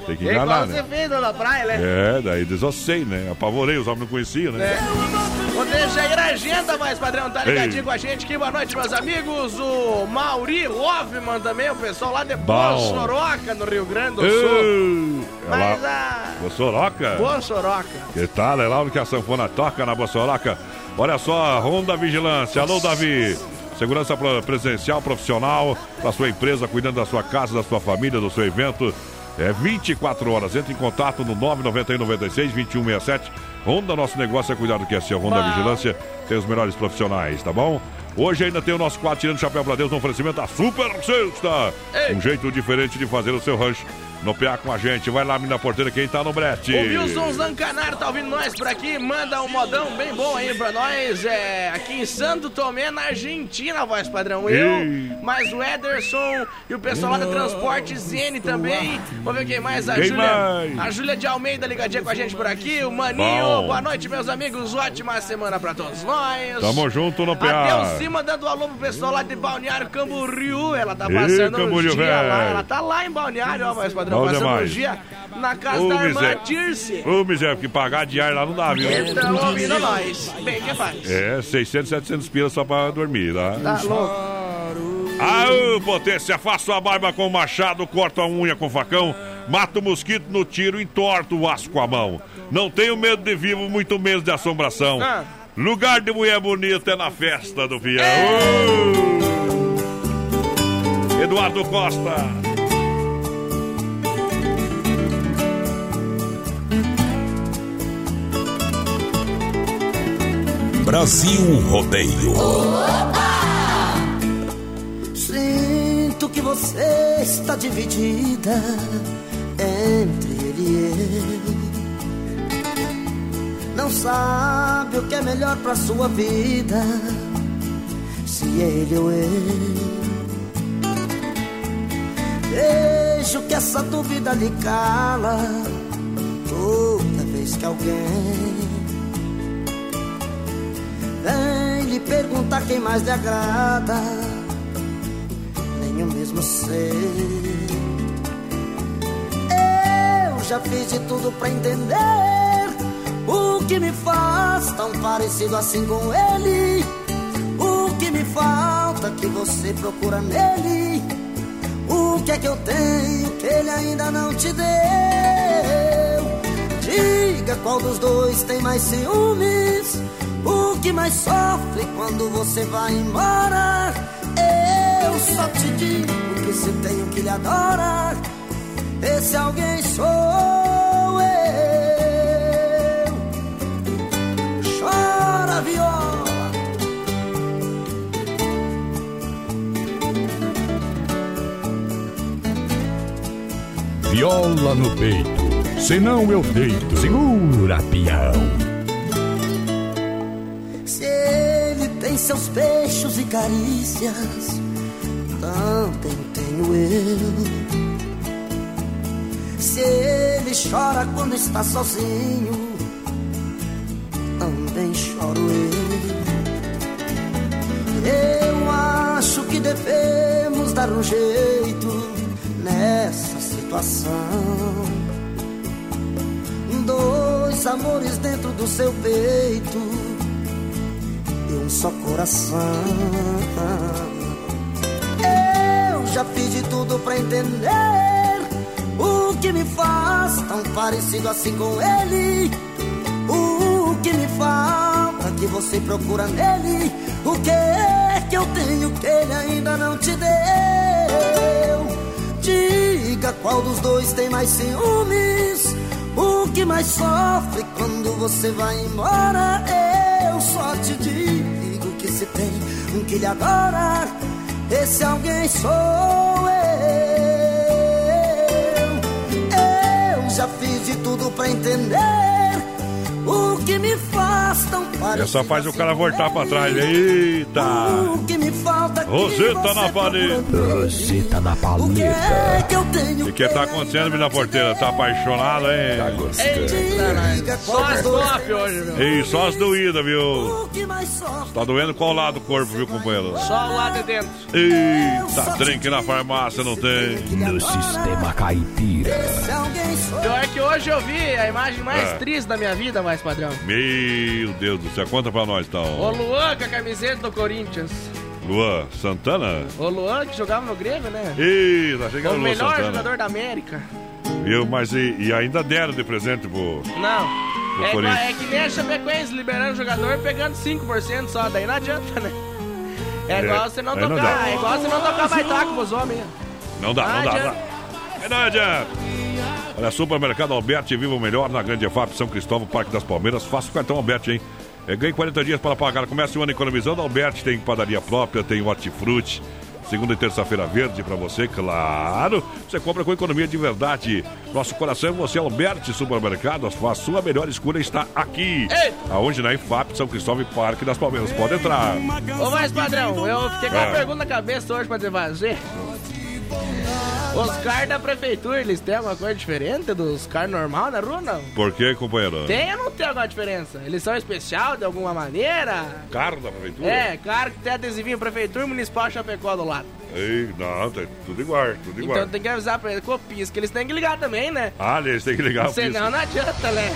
Tem que É enganar, você né? fez lá na praia, né? É, daí desossei, né? Apavorei, os homens não conheciam, né? É. Vou deixar aí na agenda, mas padrão, tá ligadinho Ei. com a gente aqui. Boa noite, meus amigos. O Mauri Hoffman também, o pessoal lá de. Boa Soroca, no Rio Grande do Sul. É Mas a. Ô, Soroca? Boa Soroca. Que tal? É lá onde que a sanfona toca na Bossolaca. Olha só, Ronda Vigilância. Alô, Davi. Segurança presencial, profissional, para sua empresa, cuidando da sua casa, da sua família, do seu evento. É 24 horas. Entre em contato no 991 96 2167. Honda, nosso negócio é cuidar do que é seu. Honda Bom. Vigilância tem os melhores profissionais, tá bom? Hoje ainda tem o nosso quadro Tirando Chapéu pra Deus no oferecimento da Super Sexta. Ei. Um jeito diferente de fazer o seu rancho. No PA com a gente. Vai lá, mina porteira, quem tá no brete. O Wilson Zancanaro tá ouvindo nós por aqui, manda um modão bem bom aí pra nós. É, aqui em Santo Tomé, na Argentina, voz padrão. Eu, Ei. mais o Ederson e o pessoal lá da Transporte Zene também. Vamos ver quem mais? A Júlia. A Júlia de Almeida ligadinha com a gente por aqui. O Maninho. Bom. Boa noite, meus amigos. Ótima semana pra todos nós. Tamo junto no PA. Delcima dando alô pro pessoal lá de Balneário Camboriú. Ela tá passando um Camboriú, dia lá. Ela tá lá em Balneário, ó, voz padrão. Bom passando um demais. dia na casa Ô, da irmã miséria. Ô, miséria, porque pagar diário lá não dá, viu? Então, ouvindo nós. Bem que faz. É, 600, 700 pilas só pra dormir, tá? Tá louco. Aô, potência, faça a barba com o machado, corta a unha com facão, mata o mosquito no tiro, entorta o aço com a mão. Não tenho medo de vivo, muito medo de assombração. Ah. Lugar de mulher bonita é na festa do peão. Ô! Eduardo Costa. Brasil Rodeio. Sinto que você está dividida entre ele e eu. Não sabe o que é melhor pra sua vida, se ele ou eu. Vejo que essa dúvida lhe cala toda vez que alguém vem lhe perguntar quem mais lhe agrada. tenho mesmo ser. Eu já fiz de tudo pra entender o que me faz tão parecido assim com ele. O que me falta que você procura nele. O que é que eu tenho que ele ainda não te deu? Diga qual dos dois tem mais ciúmes. O que mais sofre quando você vai embora? Eu só te digo que se tenho que lhe adora, esse alguém sou eu. Chora, viola. Viola no peito, senão eu deito. Segura, peão. Seus peixes e carícias, também tenho eu. Se ele chora quando está sozinho, também choro eu. Eu acho que devemos dar um jeito nessa situação. Dois amores dentro do seu peito e um só coração. Eu já fiz de tudo pra entender o que me faz tão parecido assim com ele. O que me falta que você procura nele. O que é que eu tenho que ele ainda não te deu? Diga qual dos dois tem mais ciúmes. O que mais sofre quando você vai embora? Eu só te digo que se tem um que lhe adora, esse alguém sou eu. Eu já fiz de tudo pra entender o que me faz tão parecido. Essa faz o cara voltar pra trás. Eita! O que me falta você na paleta. Roseta na O que é que eu tenho O que tá acontecendo, menina porteira? Tá apaixonada, hein? Tá Eita, nós. Só as top hoje, meu. Ei, só as doídas, viu? Tá doendo qual lado do corpo, viu, companheiro? Só o lado de dentro. Eita, trem que na farmácia não tem. No sistema caipira. Pior que hoje eu vi a imagem mais É. triste da minha vida, mais padrão. Meu Deus do céu, conta pra nós O então. Luan com a camiseta do Corinthians. Luan Santana? O Luan que jogava no Grêmio, né? Eita, achei que era o o Luan melhor Santana. jogador da América. Viu, mas e, e ainda deram de presente pro. Não. Do É, igual, é que nem a Chapecoense liberando o jogador e pegando 5% só, daí não adianta, né? É É, igual você não não tocar, dá. é igual você não tocar baitaco pros homens. Não dá, não Não dá, não adianta. não. Olha, Supermercado Alberti, viva o melhor na Grande EFAP São Cristóvão, Parque das Palmeiras. Faça o cartão Alberti, hein? É, ganhe 40 dias para pagar. Comece o ano economizando. Alberti tem padaria própria, tem hortifruti. Segunda e terça-feira verde para você, claro. Você compra com economia de verdade. Nosso coração é você, Alberti Supermercado. A sua melhor escolha está aqui. Aonde na IFAP, São Cristóvão e Parque das Palmeiras. Pode entrar. Ô, mais padrão, eu fiquei com uma É. pergunta na cabeça hoje pra te fazer. Os caras da prefeitura, eles têm alguma coisa diferente dos caras normal na rua, não? Por quê, companheiro? Tem ou não tem alguma diferença? Eles são especial de alguma maneira? Carro da prefeitura? É, claro que tem adesivinho Prefeitura Municipal Chapecó do lado. Ei, não, tá tudo igual, tudo igual. Então tem que avisar pra eles pisca, que eles têm que ligar também, né? Ah, eles têm que ligar Senão não adianta, né?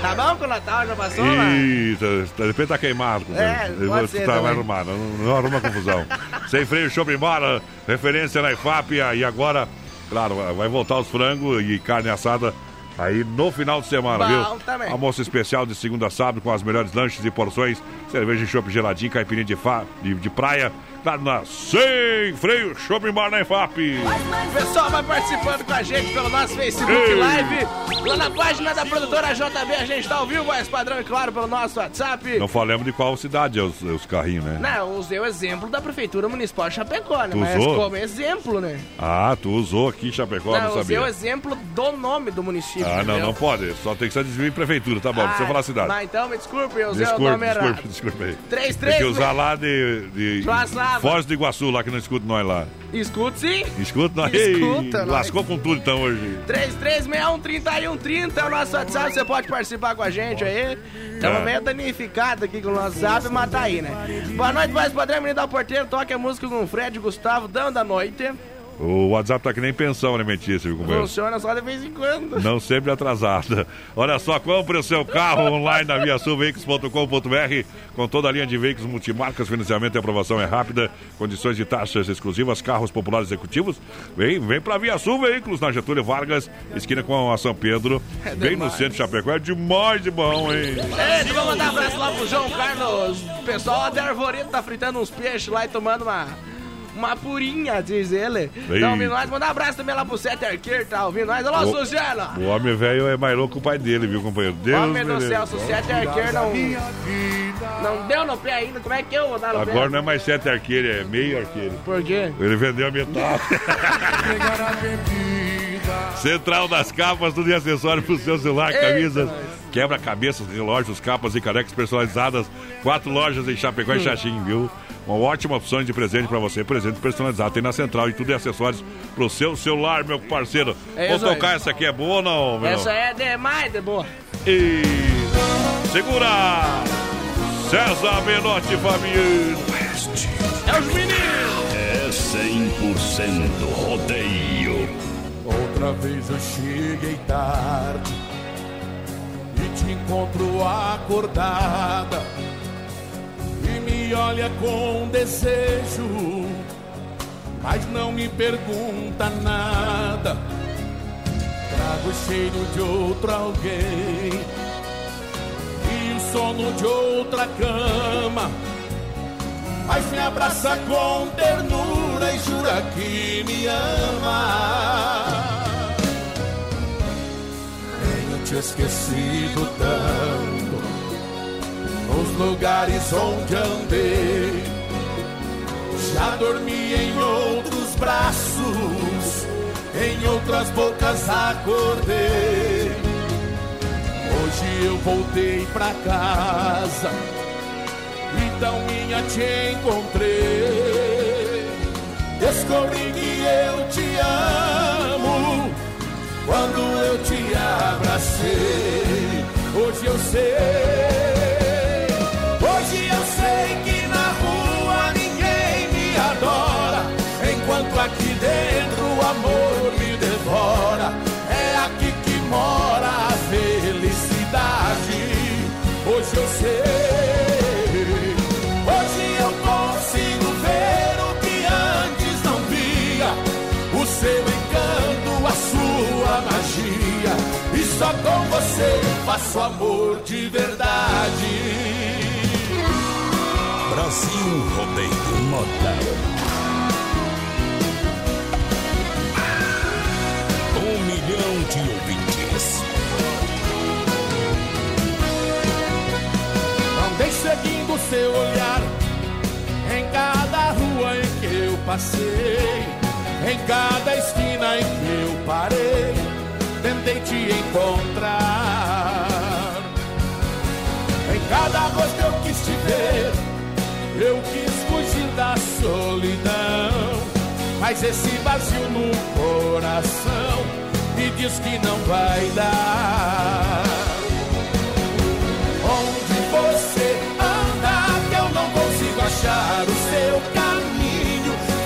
Tá bom que o Natal já passou? Ih, tá- de repente tá queimado. É, companheiro. pode ser tá, vai também. arrumar, não, não arruma confusão. Sem freio, shopping bar, referência na IFAP. E agora, claro, vai voltar os frangos e carne assada aí no final de semana, Bom viu? também. Almoço especial de segunda a sábado com as melhores lanches e porções. Cerveja e chopp geladinho, caipirinha de, fa... de, de praia. Claro, na Sem Freio, shopping bar na IFAP. O pessoal vai participando com a gente pelo nosso Facebook Ei. Live. Lá na página da produtora JB a gente tá ao vivo, mais padrão, e claro, pelo nosso WhatsApp. Não falamos de qual cidade é os, os carrinhos, né? Não, eu usei o exemplo da Prefeitura Municipal de Chapecó, né? Tu Mas usou? como exemplo, né? Ah, tu usou aqui Chapecó, não, não eu usei sabia. o exemplo do nome do município. Ah, não, entendeu? não pode. Só tem que ser desvio em prefeitura, tá bom? Não precisa falar a cidade. Mas então, me desculpe, eu usei o Desculpe, nome errado. desculpe, desculpe aí. Três, Tem que usar lá de, de Joaçaba. Foz do Iguaçu, lá que não escuta nós lá. Escute sim. Escuta nós. Escuta Ei, nós. Lascou com tudo então hoje. 3361-3130 é o nosso WhatsApp, você pode participar com a gente aí. Estamos É. meio danificados aqui com o nosso WhatsApp, mas tá aí, né? Boa noite, voz padrão, menino da porteira, toca a música com o Fred Gustavo, dando da noite. O WhatsApp tá que nem pensão alimentícia, viu, companheiro? Funciona só de vez em quando. Não sempre atrasada. Olha só, compre o seu carro online na viasulveículos.com.br com toda a linha de veículos multimarcas, financiamento e aprovação é rápida, condições de taxas exclusivas, carros populares executivos. Vem, vem pra Via Sul Veículos na Getúlio Vargas, esquina com a São Pedro, É bem no demais. centro de Chapecó. É demais de bom, hein? Ei, vamos mandar um abraço lá pro João Carlos. O pessoal da Arvoreto tá fritando uns peixes lá e tomando uma. Uma purinha, diz ele. Tá ouvindo nós? Mandar um abraço também lá pro Sete Arqueiro, tá ouvindo nós? Alô, O- Suzana! O homem velho é mais louco que o pai dele, viu, companheiro? Deus Homem do céu, se o Sete Arqueiro não. Não deu no pé ainda, como é que eu vou dar no pé? Agora não é mais sete arqueiro, é meio arqueiro. Por quê? Ele vendeu a metade. Central das capas, tudo em acessório pro seu celular, Eita, camisas, nós. quebra-cabeças, relógios, capas e canecas personalizadas. Quatro lojas em Chapecó Hum. e Xaxim, viu? Uma ótima opção de presente pra você, presente personalizado. Tem na Central e tudo em acessórios pro seu celular, meu parceiro. É Vou isso aí. tocar essa aqui, é boa ou não, meu? Essa é demais de boa. E... Segura! César Menotti Fabiano. É os meninos! É 100% rodeio. Outra vez eu cheguei tarde e te encontro acordada e me olha com desejo, mas não me pergunta nada. Trago o cheiro de outro alguém e o sono de outra cama. Mas me abraça com ternura e jura que me ama. Tenho te esquecido tanto nos lugares onde andei. Já dormi em outros braços, em outras bocas acordei. Hoje eu voltei pra casa e tão minha te encontrei. Descobri que eu te amo quando eu te abracei. Hoje eu sei, você faço amor de verdade. Brasil Rodeio Modal. Um milhão de ouvintes. Andei seguindo seu olhar em cada rua em que eu passei, em cada esquina em que eu parei, tentei te encontrar. Em cada rosto eu quis te ver, eu quis fugir da solidão, mas esse vazio no coração me diz que não vai dar. Onde você anda que eu não consigo achar o seu caminho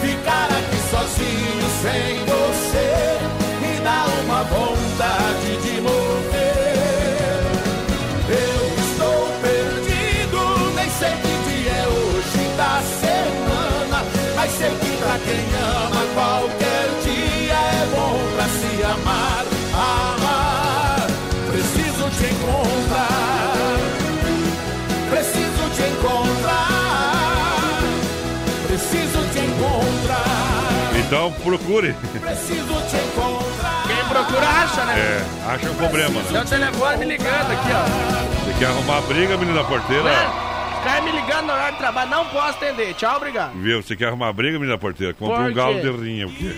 Ficar aqui sozinho sem Então procure. Preciso te encontrar. Quem procura acha, né? É, acha um problema. Seu Né? telefone me ligando aqui, ó. Você quer arrumar briga, menina porteira? Né? Os caras me ligando no horário de trabalho, não posso atender. Tchau, obrigado. Viu? Você quer arrumar briga, menina porteira? Compra Por um galo quê? de rinha. Porque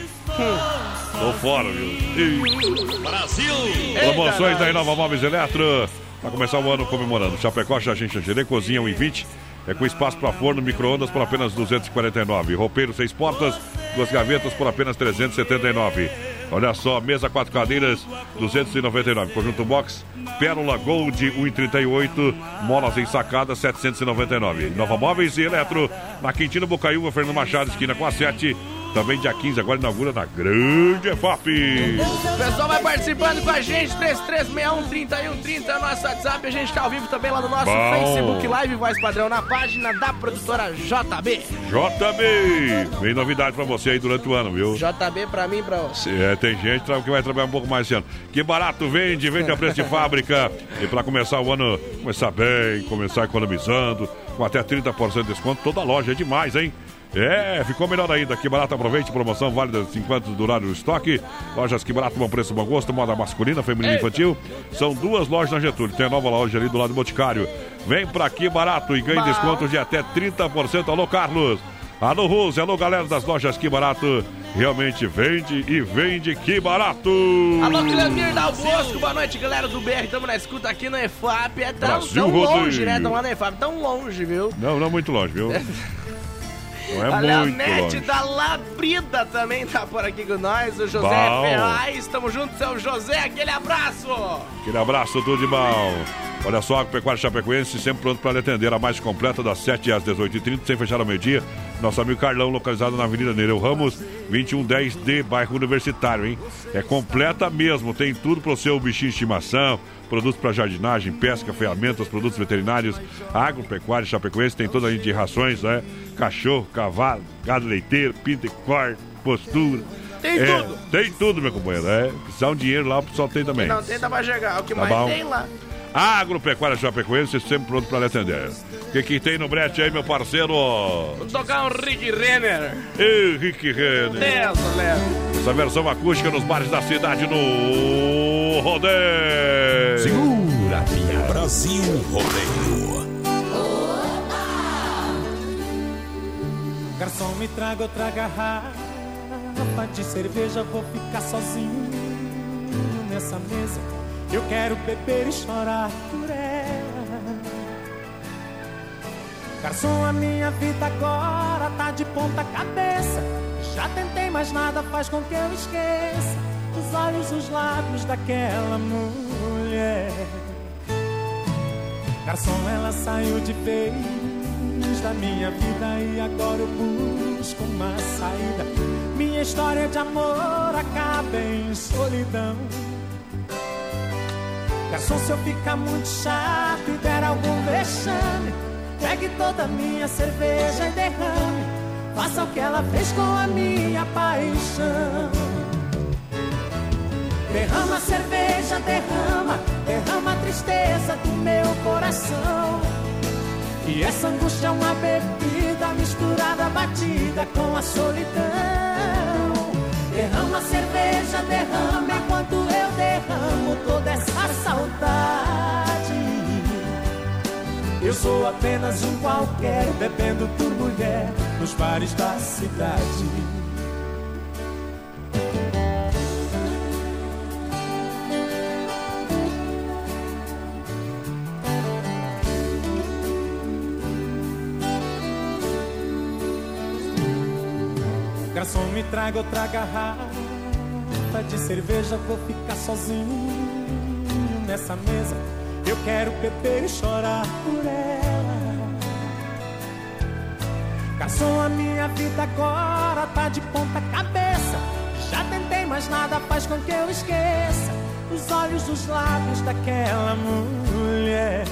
Tô fora, viu? Ih. Brasil! Promoções da Inova Móveis Eletro. Pra começar o ano comemorando. Chapecó, Xaxim, Xanxerê, cozinha 1,20. É com espaço para forno, micro-ondas por apenas 249. Roupeiro seis portas, duas gavetas por apenas 379. Olha só, mesa quatro cadeiras, 299. Conjunto box, Pérola Gold 1,38. Molas ensacadas 799. Nova Móveis e Eletro, na Quintina Bocaiúva, Fernando Machado, esquina com a 7. Também dia 15, agora inaugura na Grande EFAP. O pessoal vai participando com a gente, 3361-3130 é o nosso WhatsApp. A gente tá ao vivo também lá no nosso Bom. Facebook Live, voz padrão, na página da produtora JB. JB, vem novidade pra você aí durante o ano, viu? JB pra mim e pra você. É, tem gente que vai trabalhar um pouco mais esse ano. Que barato vende, vende a preço de fábrica. E para começar o ano, começar bem, começar economizando, com até 30% de desconto, toda loja é demais, hein? É, ficou melhor ainda. Que barato, aproveite. Promoção válida enquanto durar o estoque. Lojas Que Barato, bom preço, bom gosto. Moda masculina, feminina e infantil. São duas lojas na Getúlio. Tem a nova loja ali do lado do Boticário. Vem pra Que Barato e ganhe desconto de até 30%. Alô, Carlos. Alô, Rose. Alô, galera das lojas Que Barato. Realmente vende e vende Que Barato. Alô, Guilherme Dal Bosco, boa noite, galera do BR. Tamo na escuta aqui no EFAP. É tão, Brasil tão longe, né? Tamo lá no EFAP, tão longe, viu? Não, não muito longe, viu? Não é a Leonete longe. da Labrida também tá por aqui com nós. O José Bom. Ferraz, tamo junto, seu José. Aquele abraço. Aquele abraço, tudo de bom. Olha só, Pecuária Chapecoense sempre pronto para lhe atender a mais completa das 7 às 18h30, sem fechar ao meio-dia. Nosso amigo Carlão, localizado na Avenida Nereu Ramos, 2110D, bairro Universitário, hein? É completa mesmo, tem tudo para o seu bichinho de estimação, produtos para jardinagem, pesca, ferramentas, produtos veterinários, agropecuária Chapecoense, tem toda a linha de rações, né? Cachorro, cavalo, gado leiteiro, pinta e corte, postura. Tem É, tudo. Tem tudo, meu companheiro. É, se dá um dinheiro lá, o pessoal tem também. Não tenta pra chegar, é o que Tá mais bom. tem lá. Agropecuária Chapecoense, sempre pronto para lhe atender. O que, que tem no brete aí, meu parceiro? Vou tocar um Rick Renner. Ei, Rick Renner. Léo. Essa versão acústica nos bares da cidade no Rodeio. Segura, Pia. Brasil Rodeio. Garçom, me traga outra garrafa de cerveja, vou ficar sozinho nessa mesa. Eu quero beber e chorar por ela. Garçom, a minha vida agora tá de ponta cabeça. Já tentei, mas nada faz com que eu esqueça os olhos, os lábios daquela mulher. Garçom, ela saiu de vez da minha vida e agora eu busco uma saída. Minha história de amor acaba em solidão. Garçom, se eu ficar muito chato e der algum vexame, pegue toda a minha cerveja e derrame. Faça o que ela fez com a minha paixão. Derrama a cerveja, derrama, derrama a tristeza do meu coração. E essa angústia é uma bebida misturada, batida com a solidão. Derrama a cerveja, derrama enquanto eu derramo toda essa saudade. Eu sou apenas um qualquer, bebendo por mulher nos bares da cidade. Garçom, me traga outra garrafa de cerveja, vou ficar sozinho nessa mesa. Eu quero beber e chorar por ela. Garçom, a minha vida agora tá de ponta cabeça. Já tentei, mas nada faz com que eu esqueça os olhos, os lábios daquela mulher.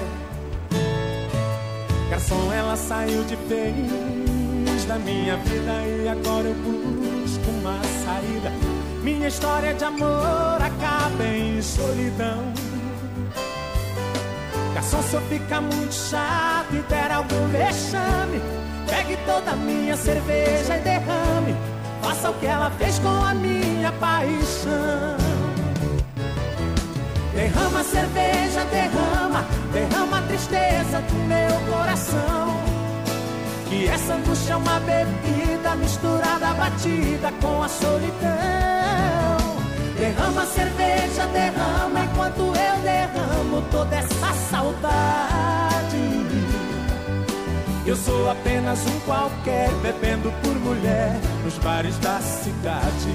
Garçom, ela saiu de vez da minha vida e agora eu busco uma saída. Minha história de amor acaba em solidão. Garçom, se eu ficar muito chato e der algum vexame, pegue toda a minha cerveja e derrame. Faça o que ela fez com a minha paixão. Derrama a cerveja, derrama, derrama a tristeza do meu coração. Que essa angústia é uma bebida misturada, batida com a solidão. Derrama cerveja, derrama enquanto eu derramo toda essa saudade. Eu sou apenas um qualquer, bebendo por mulher nos bares da cidade.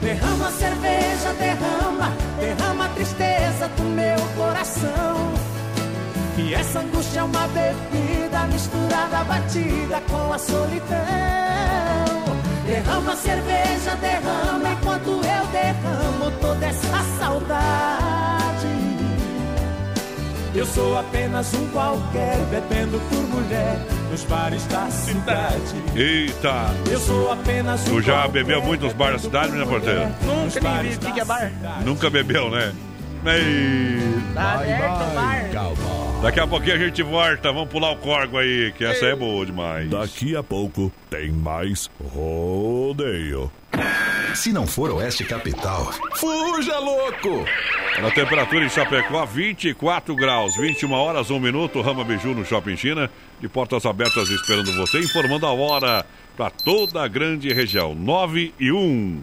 Derrama cerveja, derrama, derrama a tristeza do meu coração. Que essa angústia é uma bebida misturada, batida com a solidão. Derrama cerveja, derrama enquanto eu derramo toda essa saudade. Eu sou apenas um qualquer, bebendo por mulher nos bares da cidade. Eita! Eu sou apenas um Tu já bebeu muito nos bares da cidade, menina porteira? Nunca nem vi o que é bar. Nunca bebeu, né? Ei. Tá aberto o bar. Daqui a pouquinho a gente volta. Vamos pular o corgo aí, que essa é boa demais. Daqui a pouco tem mais rodeio. Se não for Oeste Capital, fuja louco! Na temperatura em Chapecó, 24 graus, 21 horas, 1 minuto. Rama Biju no Shopping China. De portas abertas esperando você, informando a hora para toda a grande região. 9 e 1.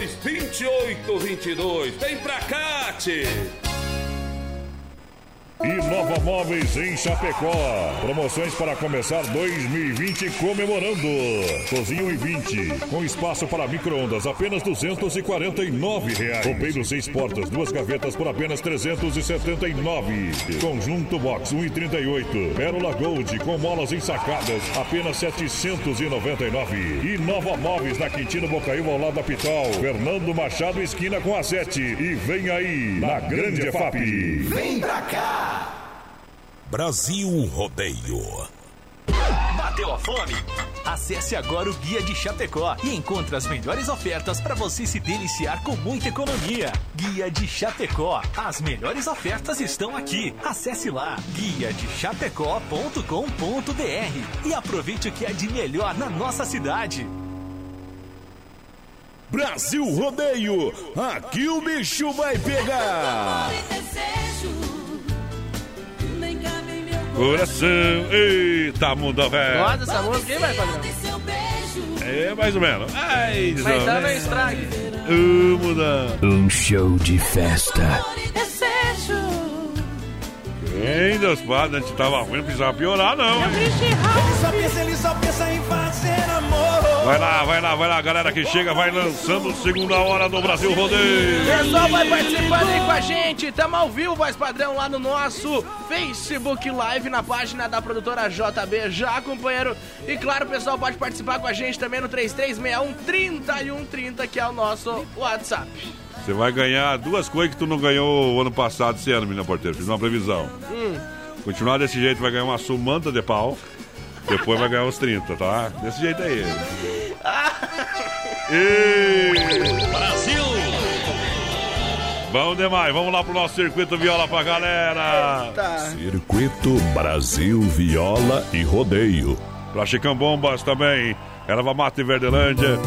2822. Vem pra cá, tchê! E Nova Móveis em Chapecó. Promoções para começar 2020 comemorando. Cozinha 20, com espaço para micro-ondas, apenas 249 reais. Roupeiro seis portas, duas gavetas por apenas 379. Conjunto Box 1,38. Pérola Gold com molas ensacadas, apenas 799. E Nova Móveis na Quintino Bocaiúva ao lado da Pitol. Fernando Machado esquina com a 7. E vem aí, na Grande EFAP. Vem pra cá! Brasil Rodeio. Bateu a fome? Acesse agora o Guia de Chapecó e encontre as melhores ofertas para você se deliciar com muita economia. Guia de Chapecó. As melhores ofertas estão aqui. Acesse lá guia de chapecó.com.br e aproveite o que é de melhor na nossa cidade. Brasil Rodeio, aqui o bicho vai pegar. Coração, eita, mundo velho. Gosta dessa música, quem vai, padrão? É, mais ou menos. Ai, Mas não, dá né? no estrague. Ô, muda. Um show de festa. Quem Deus padre, a gente tava ruim, não precisava piorar, não. hein? Ele só pensa, ele só pensa em fazer amor. Vai lá, vai lá, vai lá, galera que chega, vai lançando segunda hora do Brasil Rodeio. Pessoal, vai participando aí com a gente. Tamo ao vivo, voz padrão, lá no nosso Facebook Live, na página da produtora JB. Já, companheiro? E claro, o pessoal pode participar com a gente também no 3361-3130, que é o nosso WhatsApp. Você vai ganhar duas coisas que tu não ganhou o ano passado, esse ano, menina porteira. Fiz uma previsão. Hum. Continuar desse jeito, vai ganhar uma sumanta de pau. Depois vai ganhar uns 30, tá? Desse jeito aí. E... Brasil! Bom demais, vamos lá pro nosso circuito viola pra galera. Circuito Brasil Viola e Rodeio. Pra Chicão Bombas também, Erva Mata e Verdelândia.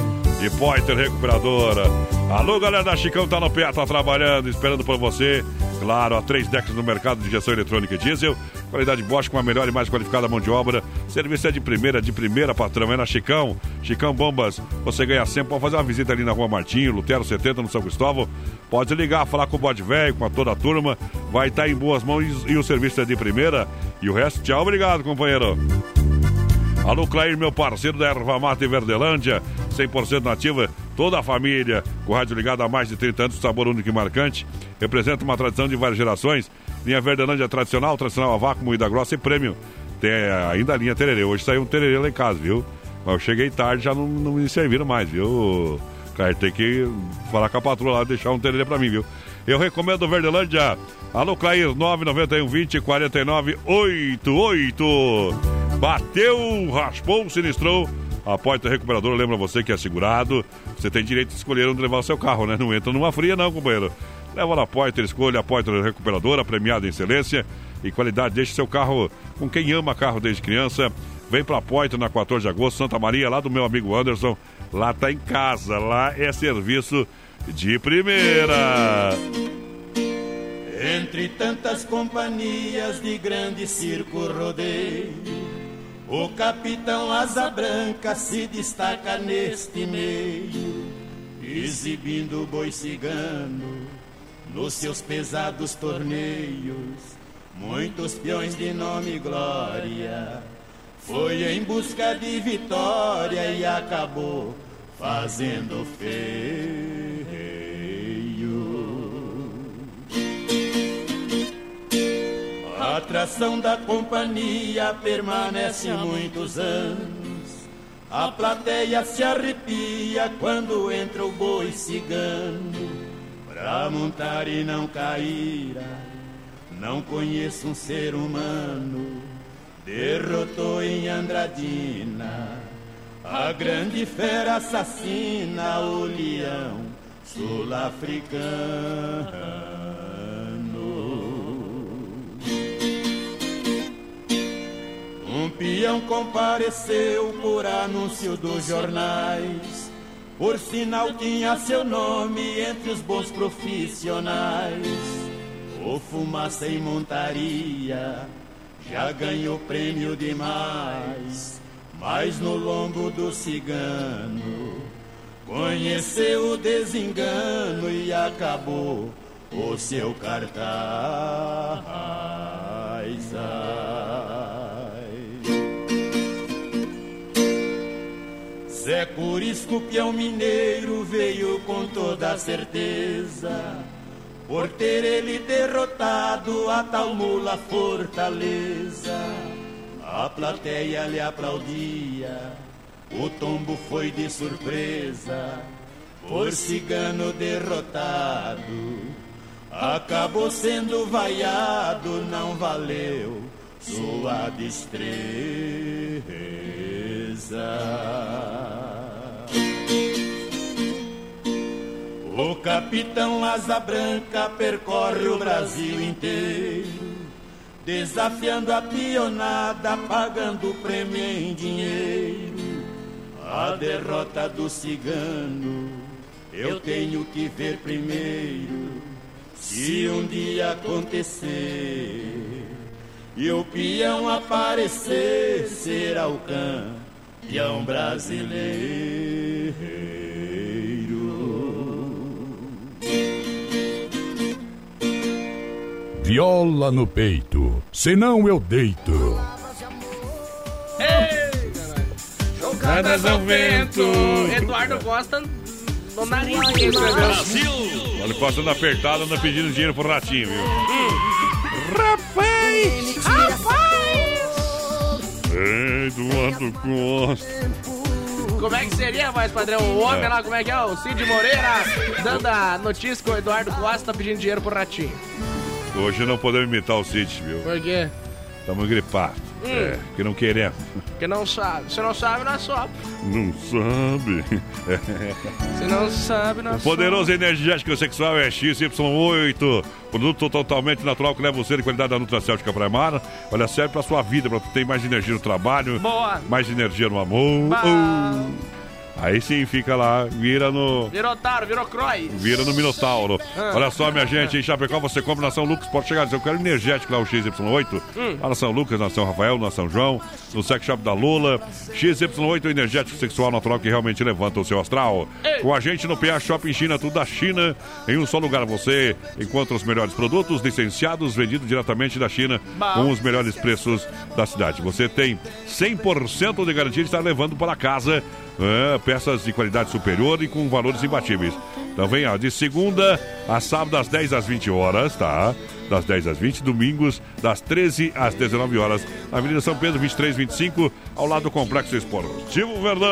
E Poiter Recuperadora. Alô, galera da Chicão, tá no pé, tá trabalhando, esperando por você. Claro, há três décadas no mercado de injeção eletrônica e diesel. Qualidade Bosch com a melhor e mais qualificada mão de obra. Serviço é de primeira, de primeira, patrão. É na Chicão. Chicão Bombas. Você ganha sempre. Pode fazer uma visita ali na Rua Martinho, Lutero 70, no São Cristóvão. Pode ligar, falar com o bode velho, com a toda a turma. Vai estar em boas mãos e o serviço é de primeira. E o resto, tchau, obrigado, companheiro. Alô, Clair, meu parceiro da Erva Mata e Verdelândia, 100% nativa, toda a família, com rádio ligada há mais de 30 anos, sabor único e marcante, representa uma tradição de várias gerações. Linha Verdelândia tradicional, tradicional a vácuo, moída grossa e prêmio. Tem ainda a linha tererê. Hoje saiu um tererê lá em casa, viu? Mas eu cheguei tarde, já não, não me serviram mais, viu? Clair, tem que falar com a patroa lá, deixar um tererê pra mim, viu? Eu recomendo o Verdelândia. Alô, Clair, 991 20 49 88. Bateu, raspou, sinistrou. A porta recuperadora lembra você que é segurado. Você tem direito de escolher onde levar o seu carro, né? Não entra numa fria, não, companheiro. Leva na porta, escolha a porta recuperadora, premiada em excelência e qualidade. Deixe seu carro com quem ama carro desde criança. Vem pra Porta na 14 de agosto, Santa Maria, lá do meu amigo Anderson. Lá tá em casa, lá é serviço de primeira. Entre tantas companhias de grande circo rodeio, o capitão Asa Branca se destaca neste meio, exibindo o boi cigano nos seus pesados torneios. Muitos peões de nome e glória, foi em busca de vitória e acabou fazendo feio. A atração da companhia permanece muitos anos. A plateia se arrepia quando entra o boi cigano. Pra montar e não cair, não conheço um ser humano. Derrotou em Andradina a grande fera assassina, o leão sul-africano. Um peão compareceu por anúncio dos jornais. Por sinal tinha seu nome entre os bons profissionais. O fumaça em montaria já ganhou prêmio demais. Mas no lombo do cigano conheceu o desengano e acabou o seu cartaz. Ai. Zé Curisco, peão mineiro, veio com toda certeza, por ter ele derrotado a tal mula fortaleza. A plateia lhe aplaudia, o tombo foi de surpresa, por cigano derrotado. Acabou sendo vaiado, não valeu sua destreza. O capitão Asa Branca percorre o Brasil inteiro desafiando a pionada, pagando prêmio em dinheiro. A derrota do cigano eu tenho que ver primeiro. Se um dia acontecer e o peão aparecer, será o campeão brasileiro. Viola no peito, senão eu deito. Jogadas ao vento. Eduardo Costa no nariz. Brasil! Olha, Costa anda apertado, anda pedindo dinheiro pro ratinho, viu? Rapaz! Rapaz! Eduardo Costa. Como é que seria, mais padrão? O homem É. lá, como é que é? O Cid Moreira dando a notícia que o Eduardo Costa tá pedindo dinheiro pro ratinho. Hoje não podemos imitar o Cid, viu? Por quê? Estamos gripados. Hum. É, que não queremos. Porque não sabe. Se não sabe, não sopra. Não sabe. Se não sabe, não O poderoso energético sexual é XY8. Produto totalmente natural que leva você de qualidade da Nutracéutica Primar. Olha, serve pra sua vida, pra tu ter mais energia no trabalho. Boa. Mais energia no amor. Bah. Oh. Aí sim fica lá, vira no. Virou Taro, virou Croy. Vira no Minotauro. Ah. Olha só, minha gente, em Chapecó você compra na São Lucas, pode chegar. Eu quero energético lá, o XY8. Hum. Lá na São Lucas, na São Rafael, na São João, no Sex Shop da Lula. XY8, o energético sexual natural que realmente levanta o seu astral. Com a gente no PA Shopping China, tudo da China. Em um só lugar você encontra os melhores produtos licenciados, vendidos diretamente da China, Bom. com os melhores preços da cidade. Você tem 100% de garantia de estar levando para casa é, peças de qualidade superior e com valores imbatíveis. Então vem, ó, de segunda a sábado, das 10 às 20 horas, tá? Das 10 às 20, domingos, das 13 às 19 horas. Na Avenida São Pedro, 2325, ao lado do Complexo Esportivo Verdão.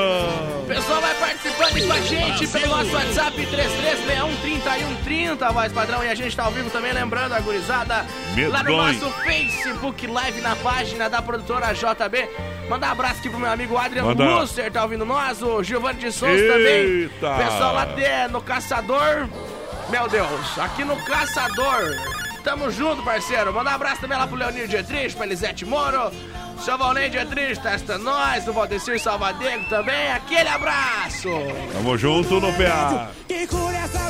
O pessoal vai participando com a gente pelo nosso WhatsApp 33613130, voz padrão. E a gente tá ao vivo também, lembrando a gurizada lá no Medonho. nosso Facebook Live na página da produtora JB. Mandar um abraço aqui pro meu amigo Adrian Manda. Tá ouvindo nós, o Giovanni de Souza Eita. também. Pessoal lá de, no Caçador. Meu Deus, aqui no Caçador. Tamo junto, parceiro. Mandar um abraço também lá pro Leonir Dietrich, pra Elisete Moro. Seu Valnei Dietrich, testa nós, o Valdecir Salvadego também. Aquele abraço. Tamo junto no PA.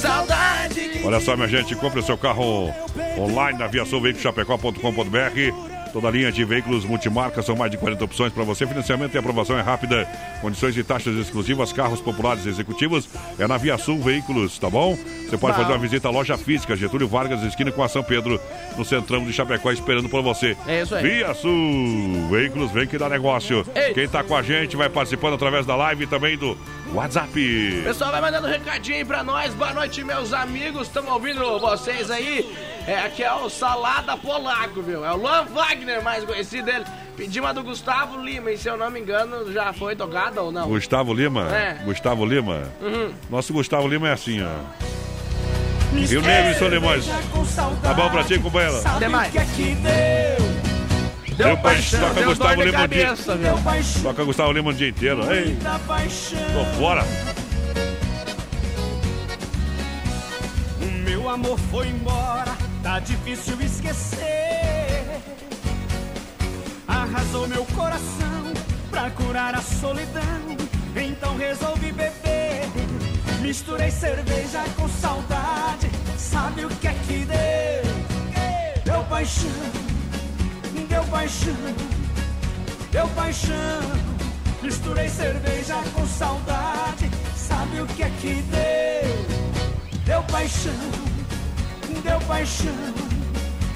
Saudade. Olha só, minha gente, compre o seu carro online na viaçãoveiculoschapecó.com.br. Toda a linha de veículos multimarcas, são mais de 40 opções para você. Financiamento e aprovação é rápida. Condições e taxas exclusivas, carros populares e executivos. É na Via Sul Veículos, tá bom? Você pode Bom. fazer uma visita à loja física, Getúlio Vargas, esquina com a São Pedro, no centrão de Chapecó, esperando por você. É isso aí. Via Sul Veículos, vem que dá negócio. Ei. Quem tá com a gente vai participando através da live e também do WhatsApp. Pessoal, vai mandando um recadinho aí pra nós. Boa noite, meus amigos. Estamos ouvindo vocês aí. É, aqui é o Salada Polaco, viu? É o Luan Wagner, mais conhecido dele. Pedi uma do Gustavo Lima, e se eu não me engano, já foi tocada ou não? Gustavo Lima? É. Gustavo Lima? Uhum. Nosso Gustavo Lima é assim, ó. O Negro e Solimões. Tá bom pra ti, companheiro? Até mais. Deu paixão, toca deu Gustavo dor de Lima o dia. cabeça, viu? Toca Gustavo Lima o dia inteiro. Ei, tô fora. O meu amor foi embora, tá difícil esquecer. Arrasou meu coração pra curar a solidão. Então resolvi beber. Misturei cerveja com saudade. Sabe o que é que deu? Deu paixão, deu paixão, deu paixão. Misturei cerveja com saudade. Sabe o que é que deu? Deu paixão, deu paixão,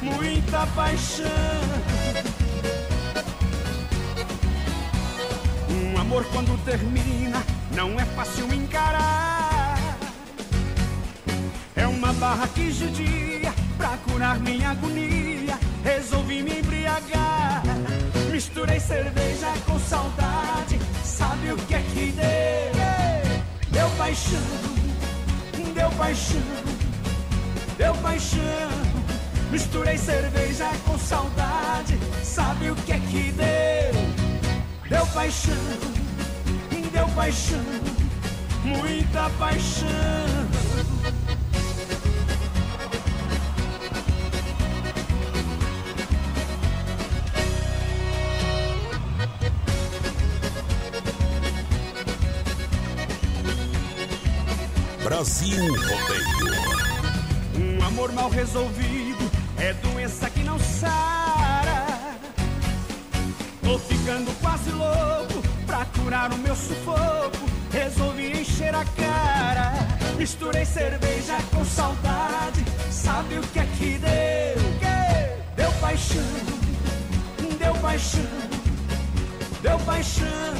muita paixão. Um amor quando termina não é fácil encarar. É uma barra que judia pra curar minha agonia. Resolvi me embriagar. Misturei cerveja com saudade. Sabe o que é que deu? Deu paixão deu paixão, deu paixão. Misturei cerveja com saudade, sabe o que é que deu? Deu paixão, deu paixão, muita paixão. Brasil Rodeio. Um amor mal resolvido é doença que não sara. Tô ficando quase louco pra curar o meu sufoco. Resolvi encher a cara. Misturei cerveja com saudade. Sabe o que é que deu? Deu paixão, deu paixão, deu paixão.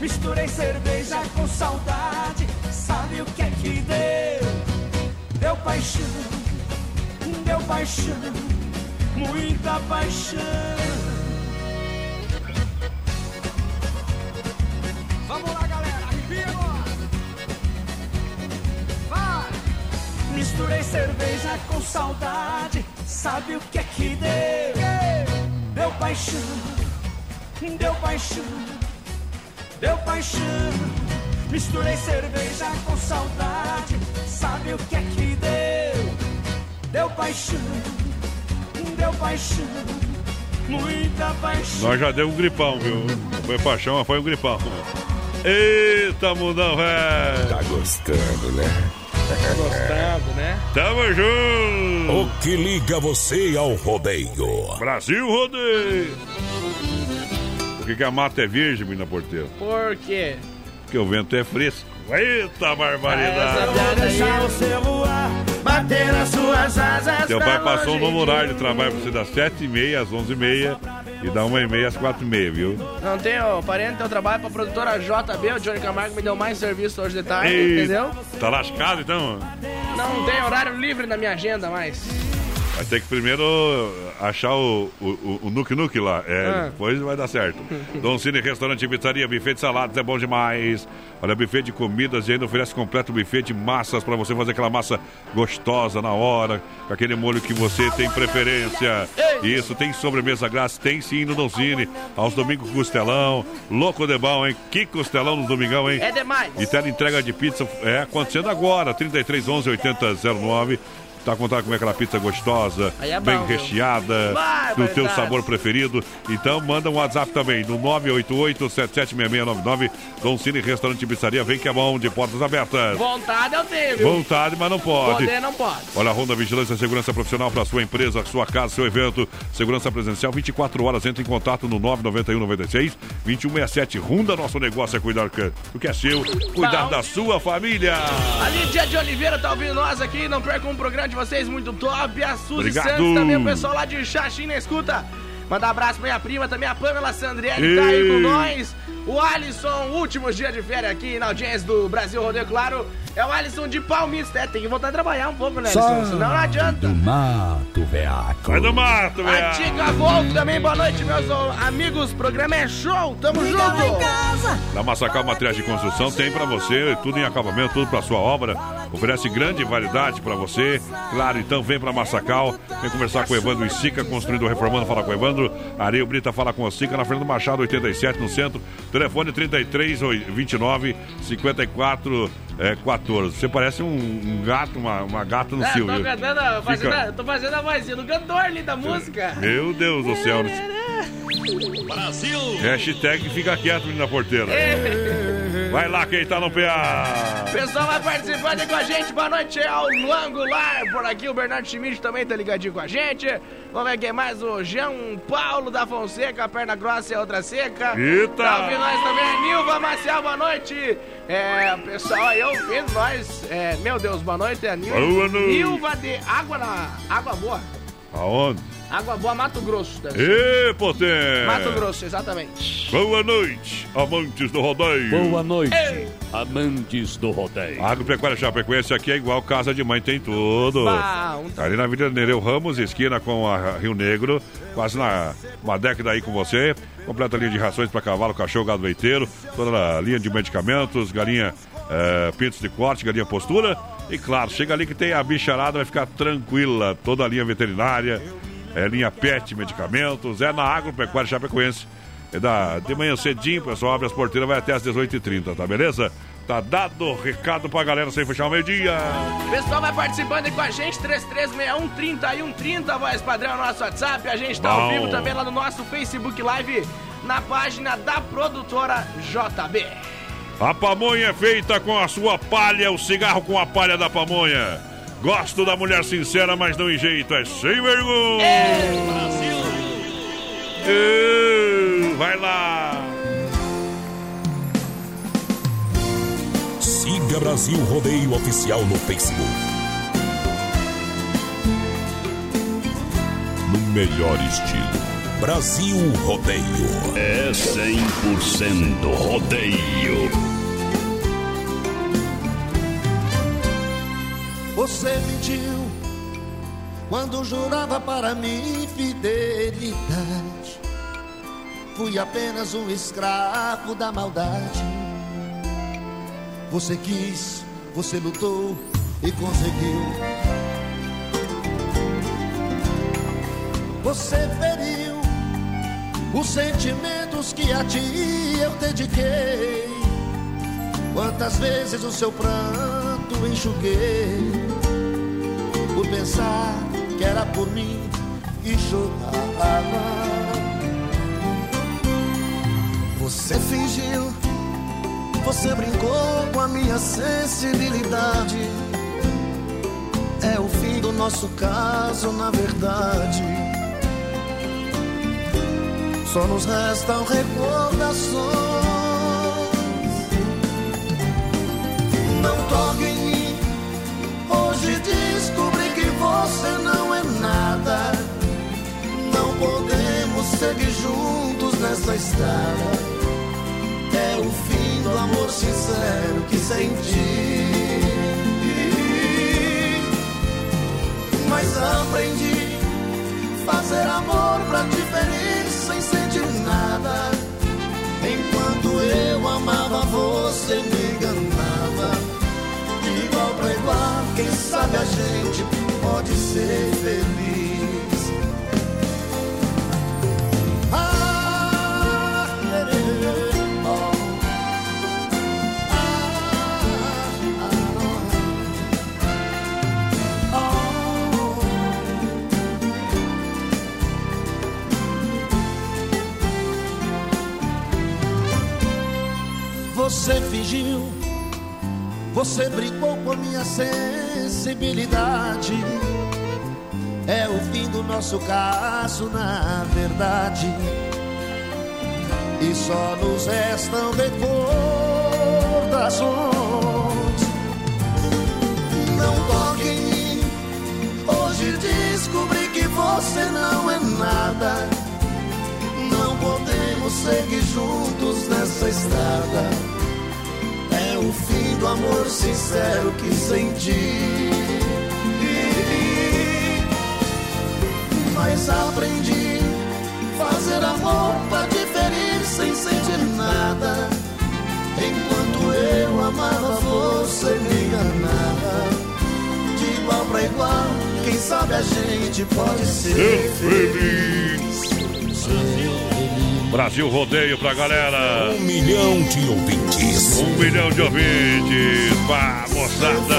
Misturei cerveja com saudade. Sabe o que é que deu? Deu paixão, deu paixão, muita paixão. Vamos lá, galera, arrepia agora. Vai! Misturei cerveja com saudade. Sabe o que é que deu? Deu paixão, deu paixão, deu paixão. Misturei cerveja com saudade. Sabe o que é que deu? Deu paixão, deu paixão, muita paixão. Nós já deu um gripão, viu? Não foi paixão, mas foi um gripão. Eita, mundão, velho. Tá gostando, né? Gostando, né? Tamo junto. O que liga você ao rodeio? Brasil Rodeio. Por que, que a mata é virgem, menina porteira? Por quê? Porque o vento é fresco. Eita, barbaridade. Eu vou deixar você voar, bater nas suas asas. Seu pra pai passou um novo horário de trabalho pra você das 7h30 às 11h30 e da 1h30 às 4h30, viu? Não tenho parente, eu trabalho pra produtora JB, o Johnny Camargo me deu mais serviço hoje de tarde, Eita, entendeu? Tá lascado então? Não tem horário livre na minha agenda mais. Vai ter que primeiro achar o, o, o, Nuke Nuke lá. É, Ah. depois vai dar certo. Dom Cine Restaurante e Pizzaria, buffet de saladas é bom demais. Olha, buffet de comidas e ainda oferece completo buffet de massas para você fazer aquela massa gostosa na hora, com aquele molho que você tem preferência. Isso, tem sobremesa grátis, tem sim no Dom Cine. Aos domingos, costelão. Louco de bom, hein? Que costelão no domingão, hein? É demais. E tela entrega de pizza é acontecendo agora, 33 11 8009. Tá contando com aquela pizza gostosa, é bem bom, recheada, Vai, do teu sabor preferido. Então manda um WhatsApp também no 988-776699. Dom Cine Restaurante e Pizzaria, vem que é bom, de portas abertas. Vontade eu tenho, viu? Vontade, mas não pode. Poder não pode. Olha a Ronda Vigilância e Segurança Profissional para sua empresa, sua casa, seu evento. Segurança presencial 24 horas. Entre em contato no 991 96 2167. Ronda, nosso negócio é cuidar do que é seu, cuidar Bom. da sua família. A Lídia de Oliveira tá ouvindo nós aqui, não percam um programa de vocês muito top. A Suzy Obrigado. Santos também, o pessoal lá de Xaxim na escuta. Mandar um abraço pra minha prima, também a Pamela Sandriele tá aí com nós. O Alisson, últimos dias de férias aqui na audiência do Brasil Rodeio, claro. É o Alisson de Palmista. É, tem que voltar a trabalhar um pouco, né, Alisson? Senão não adianta. Do mato, veaco. Vai do mato, A velho. Tica Volto também, boa noite, meus amigos. O programa é show, tamo junto. Na Massacal Materiais de Construção tem pra você tudo em acabamento, tudo pra sua obra. Oferece grande variedade pra você. Claro, então vem pra Massacal. Vem conversar com o Evandro e Sica, construindo, reformando. Fala com o Evandro. Areio Brita fala com o Sica na Fernando Machado 87 no centro. Telefone 33 29 54 é, 14. Você parece um, um gato, uma, uma gata no É, cio. tô, cantando, fazendo, Fica- tô fazendo a vozinha do cantor ali da música. Meu Deus do céu. Brasil! Hashtag fica quieto na porteira. Vai lá quem tá no PA. Pessoal vai participando aí com a gente. Boa noite ao Luan Goulart. Por aqui o Bernardo Schmidt também tá ligadinho com a gente. Vamos ver quem mais. O Jean Paulo da Fonseca, perna grossa e a outra seca. Eita! Tá ouvindo nós também. a Nilva Marcial, boa noite. É, pessoal aí ouvindo nós. É, meu Deus, boa noite. É a Nilva. Boa noite. Nilva de Água na. Água Boa. Aonde? Água Boa, Mato Grosso. Ê, potência! Mato Grosso, exatamente. Boa noite, amantes do rodeio. Boa noite, Ei. amantes do rodeio. Agropecuária Chapecoense aqui é igual casa de mãe, tem tudo. Bah, um- Ali na Avenida Nereu Ramos, esquina com a Rio Negro, quase na uma década aí com você. Completa linha de rações para cavalo, cachorro, gado leiteiro, toda a linha de medicamentos, galinha, eh, pintos de corte, galinha postura. E claro, chega ali que tem a bicharada, vai ficar tranquila, toda a linha veterinária, é linha pet, medicamentos, é na Agropecuária Chapecoense. É da, de manhã cedinho, pessoal abre as porteiras, vai até às 18h30, tá beleza? Tá dado o recado pra galera sem fechar o meio-dia. Pessoal vai participando aí com a gente, 3361 3130, voz padrão, nosso WhatsApp. A gente tá ao Bom. vivo também lá no nosso Facebook Live, na página da produtora JB. A pamonha é feita com a sua palha, o cigarro com a palha da pamonha. Gosto da mulher sincera, mas não enjeito, é sem vergonha. Ê, vai lá. Siga Brasil Rodeio Oficial no Facebook. No melhor estilo. Brasil Rodeio. É 100% rodeio. Você mentiu quando jurava para mim fidelidade. Fui apenas um escravo da maldade. Você quis, você lutou e conseguiu. Você feriu os sentimentos que a ti eu dediquei. Quantas vezes o seu pranto enxuguei por pensar que era por mim e chorava. Você fingiu Você brincou com a minha sensibilidade. É o fim do nosso caso, na verdade. Só nos restam recordações. Toque em mim. Hoje descobri que você não é nada. Não podemos seguir juntos nessa estrada. É o fim do amor sincero que senti. Mas aprendi fazer amor pra te ferir sem sentir nada. Enquanto eu amava, você me enganava. Igual, quem sabe a gente pode ser feliz. Você fingiu, você brincou com minha sensibilidade. É o fim do nosso caso, na verdade. E só nos restam recordações. Não toque em mim. Hoje descobri que você não é nada. Não podemos seguir juntos nessa estrada. É o fim do amor sincero que senti. Mas aprendi fazer amor pra te ferir sem sentir nada. Enquanto eu amava, você me enganava. De igual pra igual, quem sabe a gente pode ser feliz. Brasil Rodeio pra galera. Um milhão de ouvintes. Um milhão de ouvintes. Pá, moçada.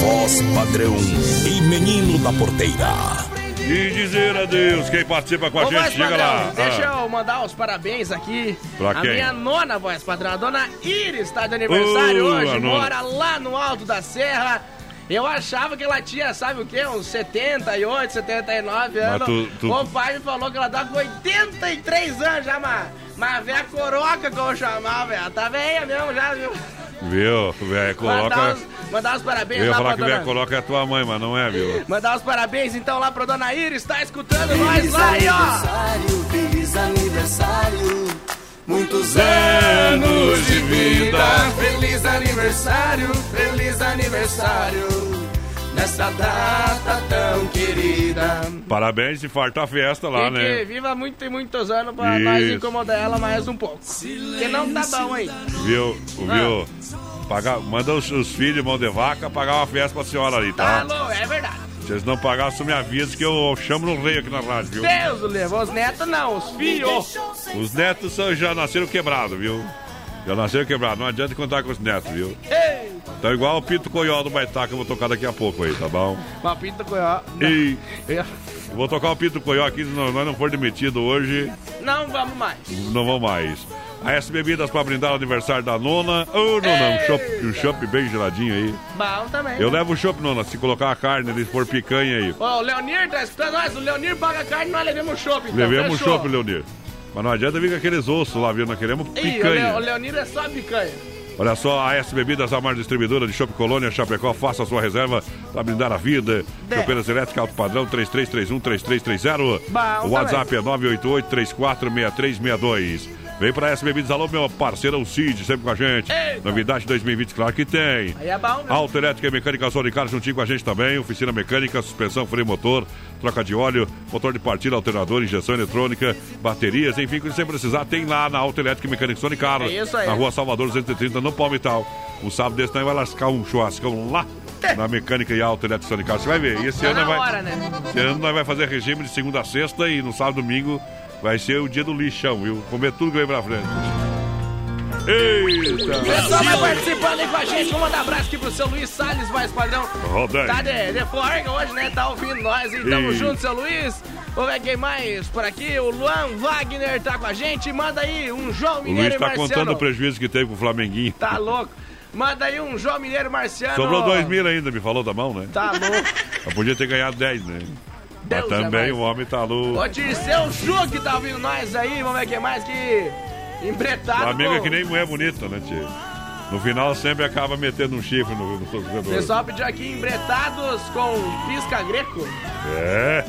Voz padrão e menino da porteira. E dizer adeus. Quem participa com a Ô, gente, chega padrão, lá. deixa Ah. eu mandar os parabéns aqui. Pra a quem? minha nona voz padrão, a dona Iris, está de aniversário hoje, a mora lá no alto da serra. Eu achava que ela tinha, sabe o quê? Uns 78, 79 Mas anos. tu- tu- O pai me falou que ela tá com 83 anos já, mas, mas velha coroca que eu chamava, ela tá velha mesmo já, viu? Viu? Velho, Mandar coloca. os, mandar os parabéns Eu ia falar que velho dona... coloca é tua mãe, mas não é, viu? Mandar os parabéns então lá pra dona Iris, tá escutando nós lá aí, ó. aniversário, feliz aniversário. Muitos anos de vida. Feliz aniversário, feliz aniversário. Nessa data tão querida. Parabéns e farta festa lá, e que né? viva muito e muitos anos pra nós incomodar ela mais um pouco. Porque não tá bom aí. Viu? Viu? Pagar, manda os, os filhos, mão de vaca, pagar uma festa pra senhora ali, Tá tá? louco, é verdade. Se eles não você me avisa que eu chamo no rei aqui na rádio, viu? Deus levou os netos não, os filhos. Os netos são, já nasceram quebrados, viu? Já nasceram quebrados, não adianta contar com os netos, viu? Ei, Então igual o Pito Coió do Baitá que eu vou tocar daqui a pouco aí, tá bom? papito coió. E Eu- vou tocar o Pito Coió aqui, se nós nós não for demitido hoje, Não vamos mais. não vão mais. A S Bebidas pra brindar o aniversário da nona. Ô, nona, um chopp, um chopp bem geladinho aí. Bom também. Eu levo o chopp, nona, se colocar a carne, se for picanha aí. Ó, o Leonir tá escutando nós, o Leonir paga carne, nós levamos o shopping. Então, Levemos o chopp, Leonir. Mas não adianta vir com aqueles ossos lá, viu? Nós queremos Ih, o, Le- picanha. o Leonir é só picanha. Olha só, a S Bebidas, a maior distribuidora de Chopp Colônia, Chapecó, faça a sua reserva para brindar a vida. Chopeiras elétricas, alto padrão, 3331-3330. Bom, O WhatsApp é 988-346362. Vem pra S Bebidas, alô, meu parceirão Cid, sempre com a gente. Novidade 2020, claro que tem. Aí é bom, né? Auto Elétrica e Mecânica Sonicar juntinho com a gente também. Oficina mecânica, suspensão, freio motor, troca de óleo, motor de partida, alternador, injeção eletrônica, baterias, enfim, o que você precisar tem lá na Auto Elétrica e Mecânica Sonicar. É isso aí. Na rua Salvador 230, no Palmital. Um sábado desse também vai lascar um churrascão lá na mecânica e Auto Elétrica Sonicar. Você vai ver. E esse Tá ano vai. hora, né? Esse ano nós vai fazer regime de segunda a sexta e no sábado e domingo vai ser o dia do lixão, viu? Comer tudo que vem pra frente. Eita! Pessoal vai participando aí com a gente. Vamos mandar abraço aqui pro seu Luiz Salles, mais padrão. Rodeio. Tá de, de forga hoje, né? Tá ouvindo nós e tamo junto, seu Luiz. Vamos ver quem mais por aqui. O Luan Wagner tá com a gente. Manda aí um João O Mineiro Luiz e tá contando o prejuízo que teve com o Flamenguinho. Tá louco. Manda aí um João Mineiro Marciano. Sobrou dois mil ainda, me falou da mão, né? Tá louco. Eu podia ter ganhado 10, né? Deus Mas é também mais. o homem tá louco. Ô, Dirceu Chu que tá ouvindo nós aí. Vamos ver quem mais que. Embretado. Flamengo é com- que nem mulher bonita, né, tio? No final sempre acaba metendo um chifre no, no O torcedor. pessoal pediu aqui embretados com pisca greco. É.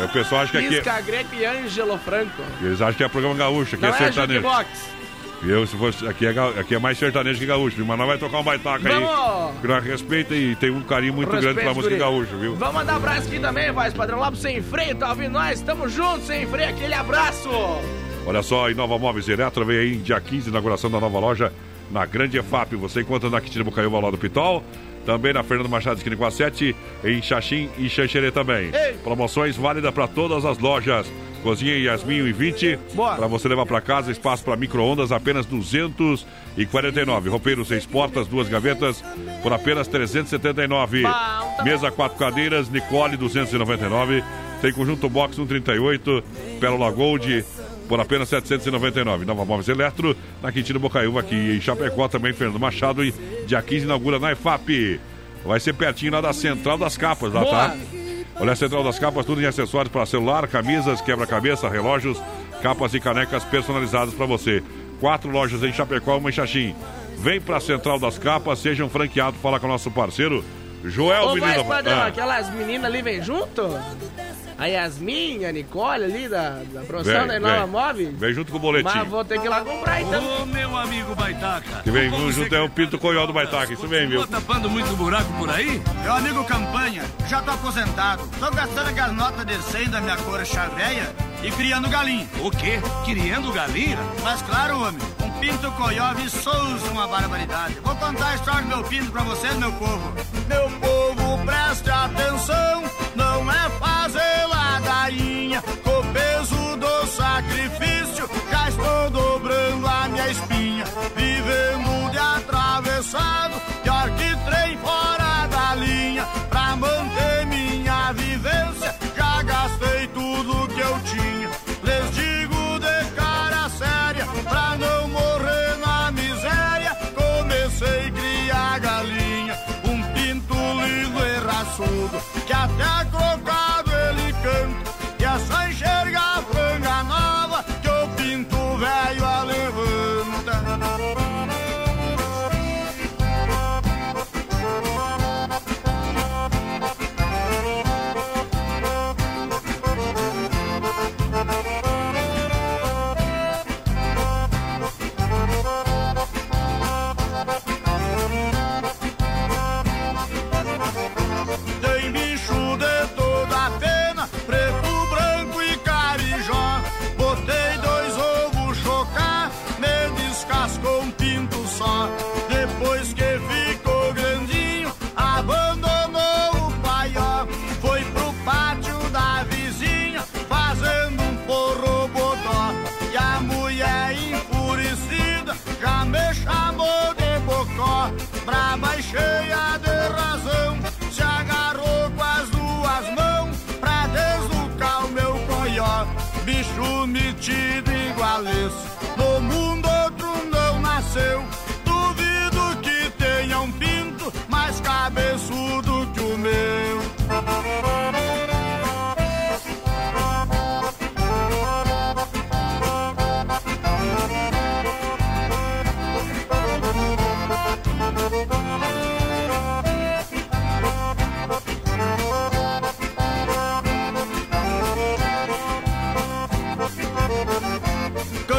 É, O pessoal acha que aqui. Pisca greco e Ângelo Franco. Eles acham que é programa gaúcho, aqui Não é é sertanejo. jukebox. Eu, se fosse, aqui é, aqui é mais sertanejo que gaúcho, mas nós vai tocar um baitaca aí. Que nós respeita e tem um carinho muito Respeito, grande pela música gaúcha, viu? Vamos mandar um abraço aqui também, vai, padrão lá pro Sem Freio, tá ouvindo nós? Tamo junto, Sem Freio, aquele abraço! Olha só, em Nova Móveis Eletro vem aí dia 15, inauguração da nova loja na Grande EFAP. Você encontra na Quintino Bocaiúva lá do Pitol, também na Fernando Machado Esquina com a 7, em Xaxim e Xanxerê também. Promoções válidas para todas as lojas. Cozinha Yasmin 1,20 para você levar para casa, espaço para micro-ondas apenas 249. Roupeiro seis portas, duas gavetas por apenas 379. Mesa quatro cadeiras, Nicole 299. Tem conjunto box 138, Pérola Gold por apenas 799. Nova Móveis Eletro, na Quintino Bocaiúva, aqui em Chapecó, também Fernando Machado, e dia 15 inaugura na EFAP. Vai ser pertinho lá da Central das Capas, lá, tá? Olha a Central das Capas, tudo em acessórios para celular, camisas, quebra-cabeça, relógios, capas e canecas personalizadas para você. Quatro lojas em Chapecó, uma em Xaxim. Vem para a Central das Capas, seja um franqueado, fala com o nosso parceiro, Joel Ô, Menino. vai, padrão, Ah. aquelas meninas ali vêm junto? A Yasmin, a Nicole ali da, da produção da Vem, Nova vem. Móvel? Vem junto com o boletim. Mas vou ter que ir lá comprar então. Ô, meu amigo Baitaca. Que vem junto você é o Pinto Coió do Baitaca, isso mesmo, viu? Tá tapando muito buraco por aí? Meu amigo Campanha, já tô aposentado. Tô gastando aquelas notas de 100 da minha cor chaveia e criando galinha. O quê? Criando galinha? Mas claro, homem, um pinto coió viçoso uma barbaridade. Vou contar a história do meu pinto pra vocês, meu povo. Meu povo, preste atenção, não é fazer ladainha. Com o peso do sacrifício,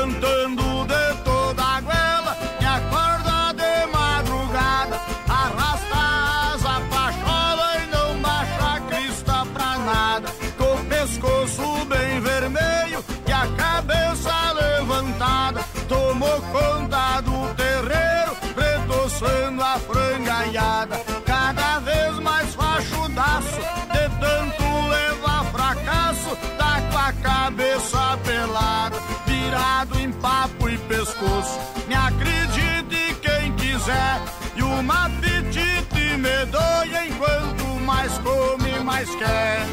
Cantando de toda a goela, me acorda de madrugada, arrasta a asa, pachola e não baixa a crista pra nada. Com o pescoço bem vermelho e a cabeça levantada, tomou conta do terreiro, retoçando a frangaiada. Cada vez mais fachudaço, de tanto levar fracasso, tá com a cabeça pelada, e pescoço. Me acredite quem quiser, e uma apetite medonha enquanto mais come, mais quer.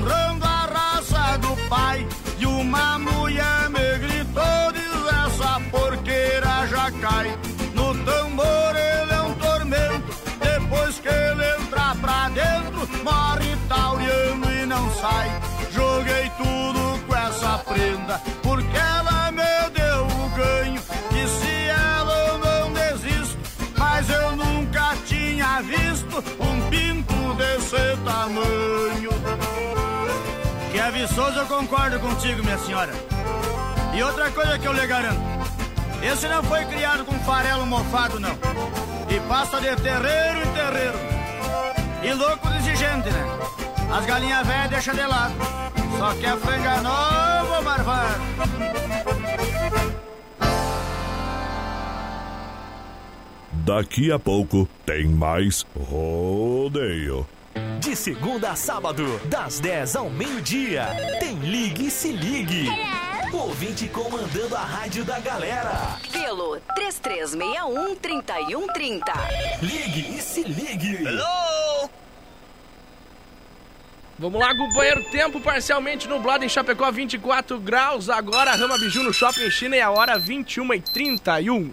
Honrando a raça do pai. E uma mulher me gritou, diz essa porqueira já cai. No tambor ele é um tormento, depois que ele entra pra dentro, morre tauriano e não sai. Joguei tudo com essa prenda, porque ela me deu o ganho. E se ela não desisto, mas eu nunca tinha visto um pinto desse tamanho. Que viçoso, eu concordo contigo, minha senhora. E outra coisa que eu lhe garanto: esse não foi criado com farelo mofado, não. E passa de terreiro em terreiro. E louco exigente, né? As galinhas velhas deixa de lado. Só que a franga nova, marvado. Daqui a pouco tem mais rodeio. De segunda a sábado, das 10 ao meio-dia, tem Ligue e Se Ligue. Ouvinte comandando a rádio da galera. Pelo 3361-3130. Ligue e Se Ligue. Vamos lá, companheiro. Tempo parcialmente nublado em Chapecó, 24 graus. Agora, Rama Biju no Shopping China e a hora 21h31.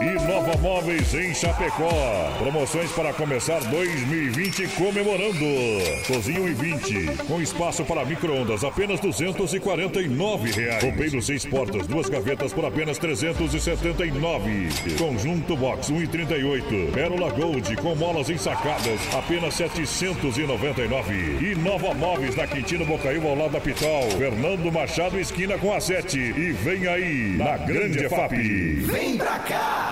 Inova Móveis em Chapecó. Promoções para começar 2020 comemorando. Cozinha 1,20 com espaço para micro-ondas apenas 249 reais. Roupeiro seis portas, duas gavetas por apenas 379. Conjunto Box 1,38. Pérola Gold com molas ensacadas apenas 799. Inova Móveis na Quintino Bocaiúva ao lado da Pitol. Fernando Machado esquina com a 7 e vem aí na Grande EFAP. Vem pra cá!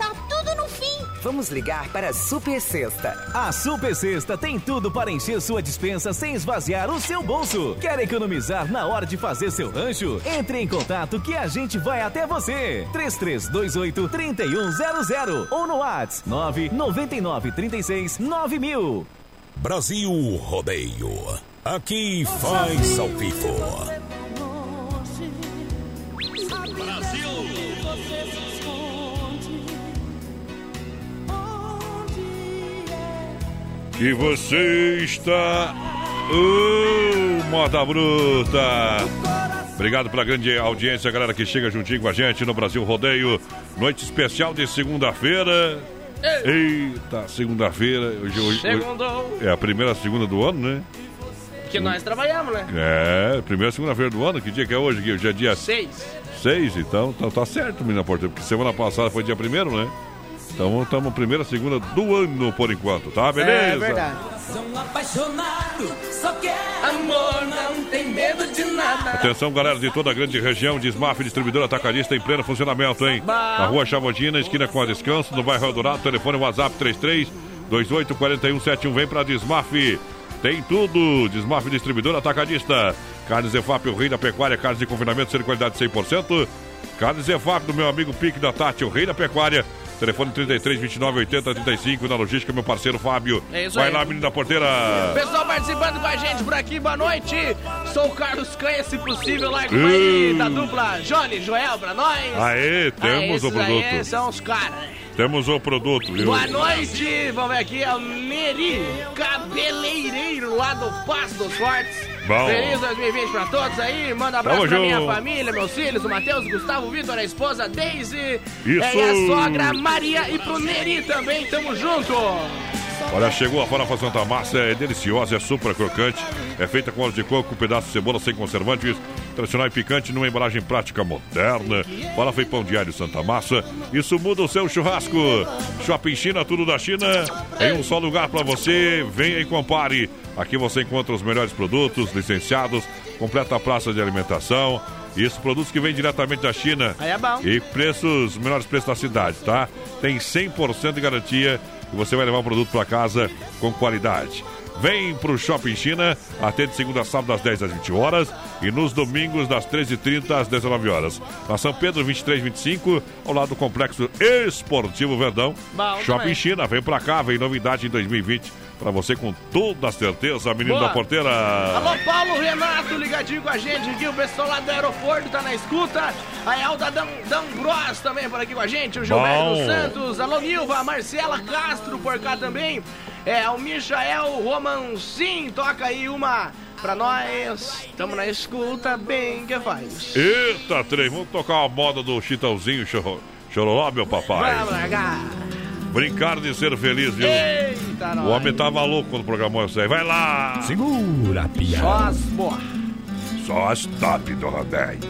tá tudo no fim. Vamos ligar para a Super Sexta. A Super Sexta tem tudo para encher sua dispensa sem esvaziar o seu bolso. Quer economizar na hora de fazer seu rancho? Entre em contato que a gente vai até você. 3328-3100 ou no WhatsApp 999369000. Brasil Rodeio. Aqui faz ao vivo. E você está. Oh, moda bruta! Obrigado pela grande audiência, galera que chega juntinho com a gente no Brasil Rodeio. Noite especial de segunda-feira. Eita, segunda-feira. Hoje, hoje, hoje é a primeira segunda do ano, né? Que nós trabalhamos, né? É, primeira segunda-feira do ano, que dia que é hoje? Gui? Hoje é dia Seis. 6, então tá, tá certo, menina porteira, porque semana passada foi dia primeiro, né? Então estamos primeira, segunda do ano por enquanto, tá? Beleza? É verdade. apaixonado, só quer amor, não tem medo de nada. Atenção, galera de toda a grande região, Desmaf, distribuidor atacadista em pleno funcionamento, hein? Na rua Chavodina, esquina com a Descanso, no bairro Eldorado, telefone WhatsApp 33 28 41 71. Vem pra Desmaf. Tem tudo. Desmaf, distribuidor atacadista. Carnes EFAP, o rei da pecuária, carnes de confinamento, ser qualidade 100%. Carnes EFAP, do meu amigo Pique da Tati, o rei da pecuária. Telefone 33 29 80 35 na logística, meu parceiro Fábio. É isso Vai aí. lá, menino da porteira. Pessoal participando com a gente por aqui, boa noite. Sou o Carlos Canha, se possível, uma aí da dupla Johnny Joel pra nós. Aê, temos Ah, o produto. Aí são os caras? Temos o produto, viu? Boa noite, vamos ver aqui, é o Neri, cabeleireiro lá do Passo dos Fortes. Bom. Feliz 2020 pra todos aí, manda um abraço Tamo pra minha junto. família, meus filhos, o Matheus, o Gustavo, o Vitor, a esposa Daisy, Isso. é, e a sogra Maria e pro Neri também, tamo junto. Olha, chegou a farofa Santa Massa, é deliciosa, é super crocante, é feita com óleo de coco, pedaço de cebola sem conservantes, tradicional e picante numa embalagem prática moderna. Farofa e pão diário Santa Massa, isso muda o seu churrasco. Shopping China, tudo da China, em um só lugar para você, venha e compare. Aqui você encontra os melhores produtos, licenciados, completa a praça de alimentação. Isso, produtos que vêm diretamente da China. Aí é bom. E preços, melhores preços da cidade, tá? Tem 100% de garantia e você vai levar o produto para casa com qualidade. Vem pro Shopping China, atende segunda a sábado das 10 às 20 horas e nos domingos das 13h30 às 19 horas. Na São Pedro 2325, ao lado do Complexo Esportivo Verdão. Bom Shopping também. China, vem pra cá, vem novidade em 2020 para você com toda certeza, menino Boa. da porteira. Alô, Paulo Renato, ligadinho com a gente aqui. O pessoal lá do aeroporto tá na escuta. A Elda Dan, Dambros também por aqui com a gente. O Gilberto Bom. Santos. Alô, Nilva. A Marcela Castro por cá também. É, o Michael Romancin toca aí uma pra nós. Tamo na escuta, bem que faz. Eita, trem, vamos tocar a moda do Chitãozinho Choro- Chororó, meu papai. Vamos largar. Brincar de ser feliz, viu? Eita, O nós. homem tava louco quando programou isso aí. Vai lá! Segura, Só piada. as boas. Só as top do rodeio.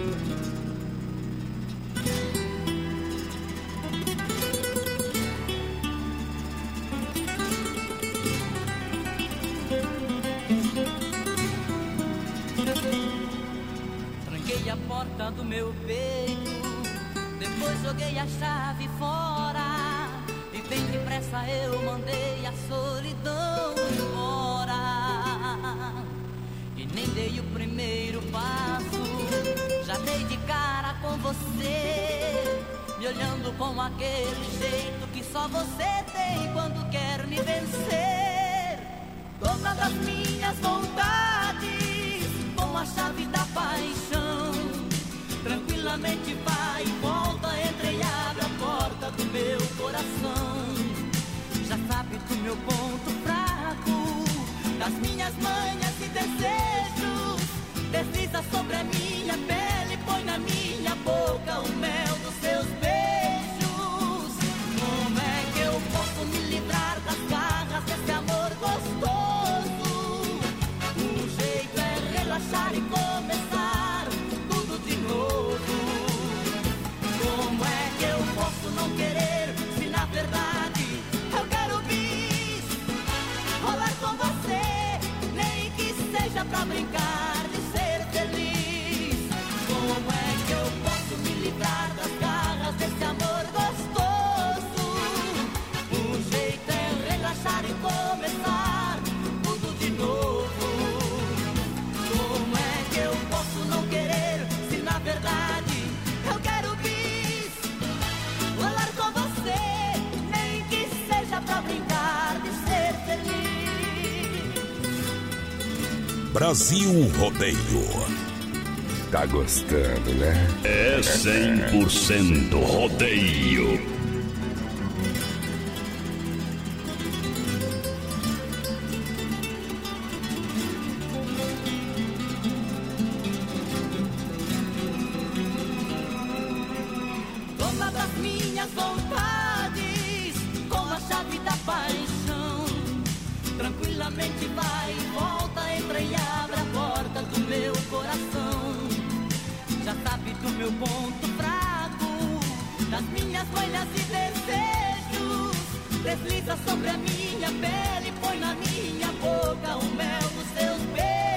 Tranquei a porta do meu peito, depois joguei a chave fora. Bem depressa eu mandei a solidão embora. E nem dei o primeiro passo, já dei de cara com você. Me olhando com aquele jeito que só você tem quando quer me vencer. Dona das minhas vontades, com a chave da paixão. Tranquilamente vai do meu coração. Já sabe do meu ponto fraco, das minhas manhas e desejos. Desliza sobre a minha pele, põe na minha boca o mel que seja pra brincar Brasil Rodeio. Tá gostando, né? É 100% rodeio. Meu ponto fraco, das minhas manhas e desejos. Desliza sobre a minha pele, põe na minha boca o mel dos seus beijos.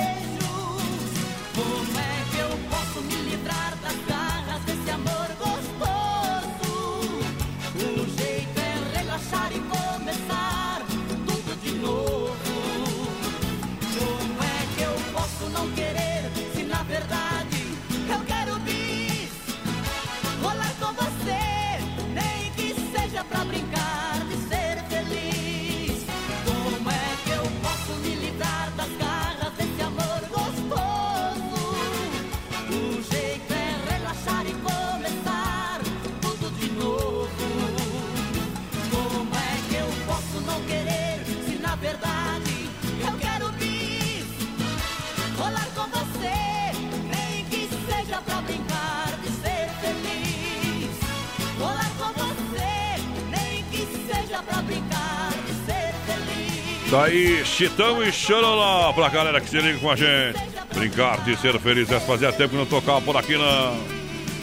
Tá aí, Chitão e Choroló pra galera que se liga com a gente. Brincar de ser feliz, é fazia tempo que não tocava por aqui não.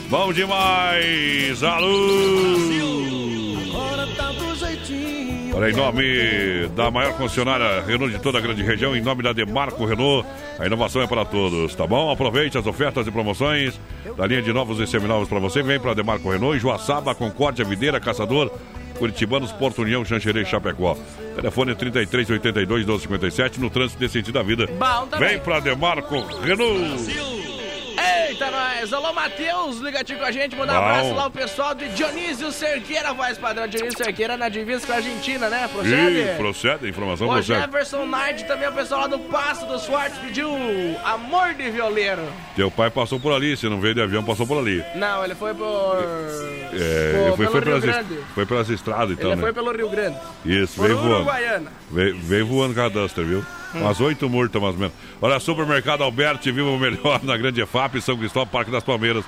Bom demais, alô! Olha, em nome da maior concessionária Renault de toda a grande região, em nome da Demarco Renault, a inovação é para todos, tá bom? Aproveite as ofertas e promoções da linha de novos e seminovos para você. Vem para Demarco Renault, Joaçaba, Concórdia, Videira, Caçador, Curitibanos, Porto União, Xanxerê e Chapecó. Telefone 33 82 1257 no trânsito desse sentido da vida. Vem para Demarco Renault. Eita, nós! Alô, Matheus, ligadinho com a gente. Mandar um abraço lá o pessoal de Dionísio Cerqueira, voz padrão. Dionísio Cerqueira na divisa com a Argentina, né? Procede? Ih, procede, informação O procede. Jefferson Knight também, o pessoal lá do Passo dos Fortes pediu Amor de Violeiro. Teu pai passou por ali, se não veio de avião, passou por ali. Não, ele foi por. É, foi, pelo foi, Rio pelas, Grande. foi pelas estradas, então, ele né? foi pelo Rio Grande. Isso, Por veio voando. Veio, veio voando com a Duster, viu? Hum. Umas oito multas, mais ou menos. Olha, Supermercado Alberti, viva o melhor na Grande EFAP, São Cristóvão, Parque das Palmeiras.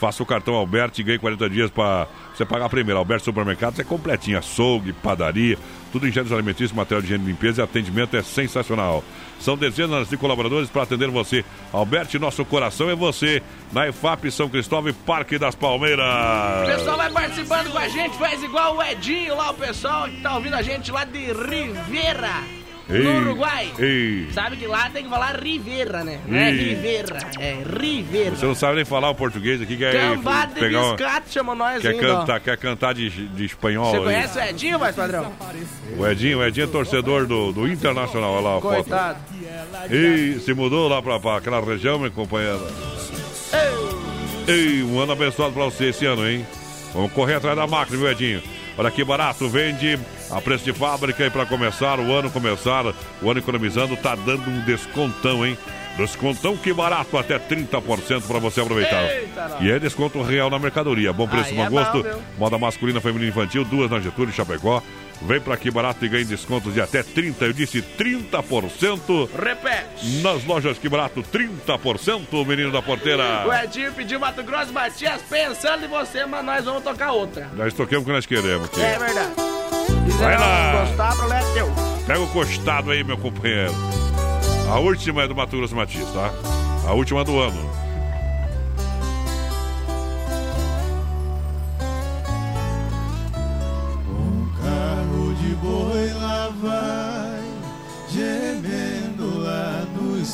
Faça o cartão Alberti e ganhe 40 dias para você pagar primeiro. Alberti Supermercados é completinho, açougue, padaria, tudo em gêneros alimentícios, material de higiene e limpeza e atendimento é sensacional. São dezenas de colaboradores para atender você. Alberti, nosso coração é você. Na EFAP, São Cristóvão e Parque das O Palmeiras. pessoal vai participando com a gente, faz igual o Edinho lá, o pessoal que tá ouvindo a gente lá de Rivera, no Uruguai. ei. Sabe que lá tem que falar Rivera, né? Não é Ei. Rivera, é Rivera. Você não sabe nem falar o português aqui, quer Cambada de biscate chama nós Quer ainda, ó. cantar, quer cantar de, de espanhol. Você aí. conhece o Edinho, mais padrão? O Edinho, o Edinho é torcedor do, do Internacional, olha lá a foto. Coitado. E se mudou lá pra, pra aquela região, minha companheira. Ei, um ano abençoado pra você esse ano, hein? Vamos correr atrás da máquina, viu, Edinho? Olha que barato, vende a preço de fábrica e pra começar, o ano começar, o ano economizando, tá dando um descontão, hein? Descontão que barato, até 30% pra você aproveitar. Eita, e é desconto real na mercadoria. Bom preço, Aí bom é gosto. bom? Moda masculina, feminina e infantil, duas na Getúlio Chapecó. Vem pra aqui barato e ganhe descontos de até 30%. Eu disse 30%. Repete. Nas lojas que barato, 30%, o menino da porteira. O Edinho pediu Mato Grosso Matias pensando em você, mas nós vamos tocar outra. Nós toquemos o que nós queremos. Aqui. É verdade. Vai lá. Gostar, problema é teu. Pega o costado aí, meu companheiro. A última é do Mato Grosso Matias, tá? A última do ano.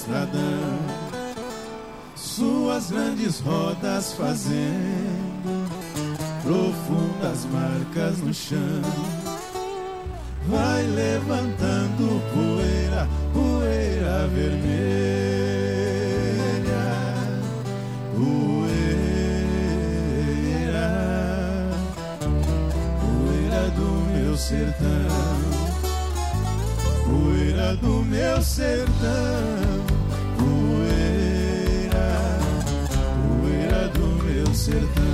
Estradão, suas grandes rodas fazendo profundas marcas no chão. Vai levantando poeira, poeira vermelha, poeira poeira do meu sertão, poeira do meu sertão, sertão.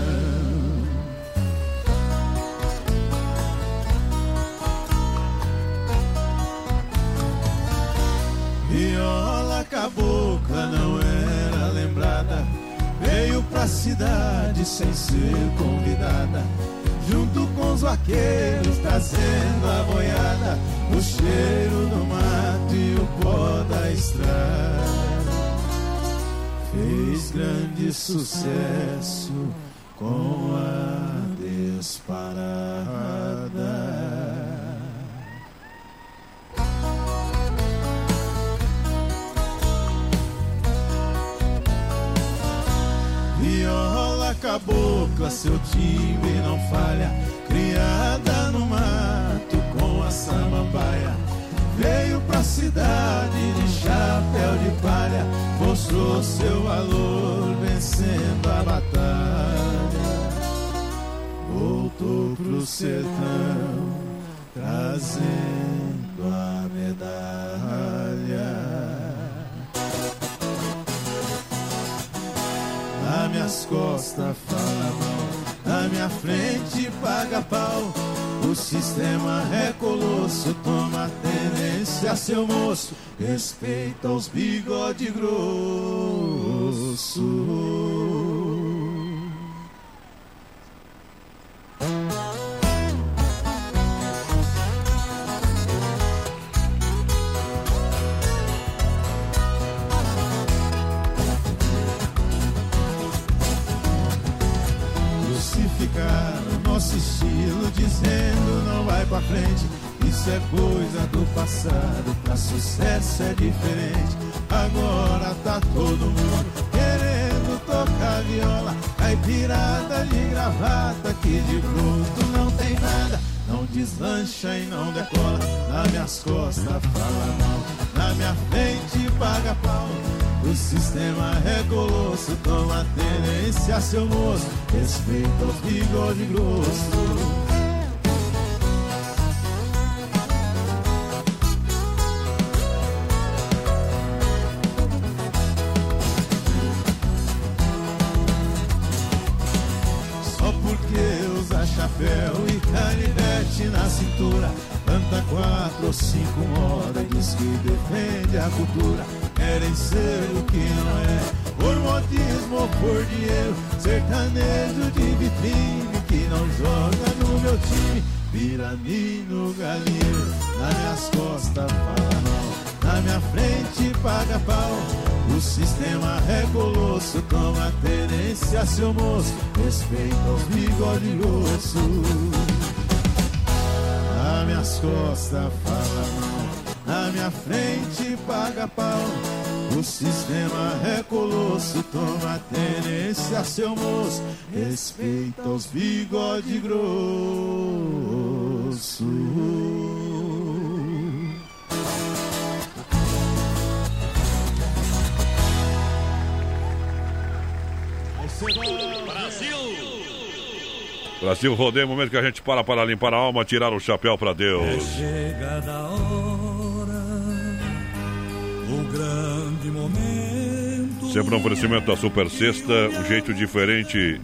Viola cabocla não era lembrada, veio pra cidade sem ser convidada junto com os vaqueiros trazendo a boiada, o cheiro do mato e o pó da estrada. Fez grande sucesso com a disparada. Viola cabocla, seu timbre não falha. Criada no mato com a samambaia. Pra cidade de chapéu de palha. Mostrou seu valor vencendo a batalha. Voltou pro sertão trazendo a medalha. Na minhas costas fala mal, na minha frente paga pau. O sistema é colosso, toma tenência, seu moço. Respeita os bigode grosso. Nosso estilo, dizendo não vai pra frente. Isso é coisa do passado, pra sucesso é diferente. Agora tá todo mundo querendo tocar viola. Caipirada de gravata, que de bruto não. Não deslancha e não decola. Nas minhas costas fala mal, na minha frente paga pau. O sistema é colosso, toma tenência, seu moço. Respeita os bigode grosso. Só porque usa chapéu e canivete na cintura Canta quatro ou cinco modas Diz que defende a cultura Querem ser o que não é Por modismo ou por dinheiro Sertanejo de vitrine Que não joga no meu time Vira no galinheiro Nas minhas costas fala mal Na minha frente paga pau o sistema é colosso, toma tenência, seu moço. Respeita os bigode grosso. Minhas costas fala mal, na minha frente paga pau. O sistema é colosso, toma tenência, seu moço. Respeita os bigode grosso. Brasil! Brasil rodeio, momento que a gente para para limpar a alma, tirar o chapéu para Deus. Chega da hora, o grande momento. Sempre um oferecimento da Super Sexta, um jeito diferente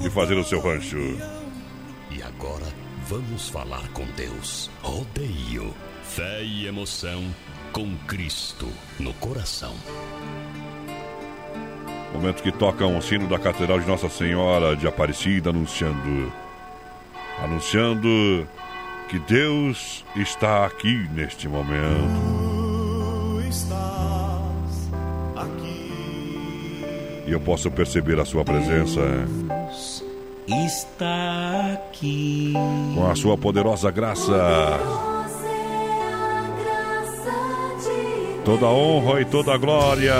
de fazer o seu rancho. E agora vamos falar com Deus. Rodeio, fé e emoção com Cristo no coração. Momento que toca um sino da Catedral de Nossa Senhora de Aparecida, anunciando. Anunciando que Deus está aqui neste momento. Tu estás aqui. E eu posso perceber a sua presença Está aqui. com a sua poderosa graça. Toda honra e toda glória.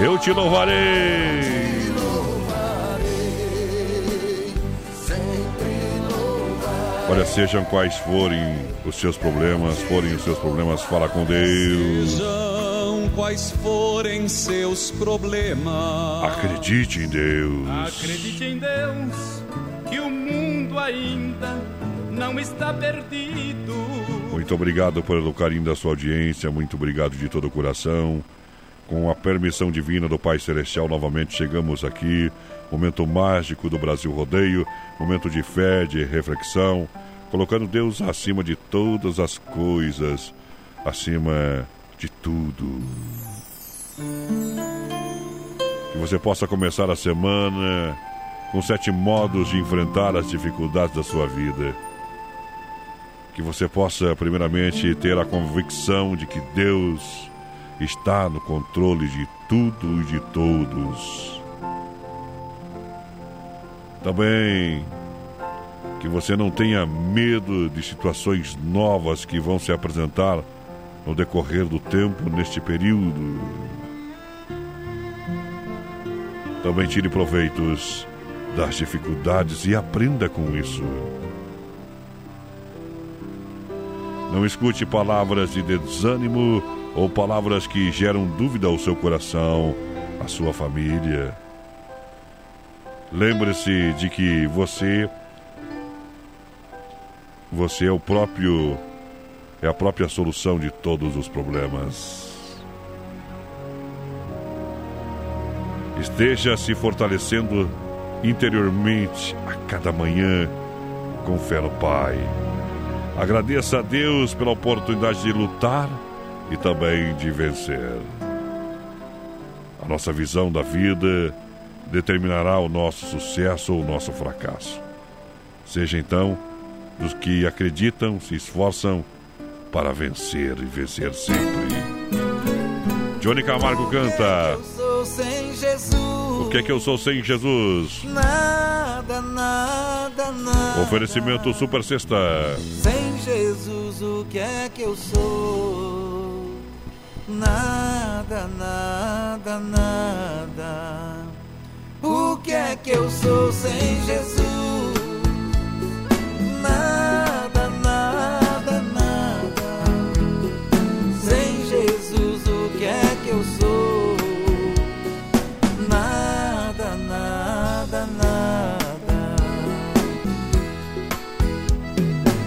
Eu te louvarei. Olha, sejam quais forem os seus problemas, forem os seus problemas, fala com Deus. Sejam quais forem seus problemas. Acredite em Deus. Acredite em Deus, que o mundo ainda não está perdido. Muito obrigado pelo carinho da sua audiência, muito obrigado de todo o coração. Com a permissão divina do Pai Celestial, novamente chegamos aqui. Momento mágico do Brasil Rodeio, momento de fé, de reflexão, colocando Deus acima de todas as coisas, acima de tudo. Que você possa começar a semana com sete modos de enfrentar as dificuldades da sua vida. Que você possa, primeiramente, ter a convicção de que Deus está no controle de tudo e de todos. Também que você não tenha medo de situações novas que vão se apresentar no decorrer do tempo neste período. Também tire proveitos das dificuldades e aprenda com isso. Não escute palavras de desânimo ou palavras que geram dúvida ao seu coração, à sua família. Lembre-se de que você você é o próprio é a própria solução de todos os problemas. Esteja se fortalecendo interiormente a cada manhã com fé no Pai. Agradeça a Deus pela oportunidade de lutar e também de vencer. A nossa visão da vida determinará o nosso sucesso ou o nosso fracasso. Seja então dos que acreditam, se esforçam para vencer e vencer sempre. Johnny Camargo canta. O que é que eu sou sem Jesus? Nada, nada, nada. Oferecimento Super Sexta. Sem Jesus, o que é que eu sou? Nada, nada, nada. Que é que eu sou sem Jesus? Nada, nada, nada. Sem Jesus, o que é que eu sou? Nada, nada, nada.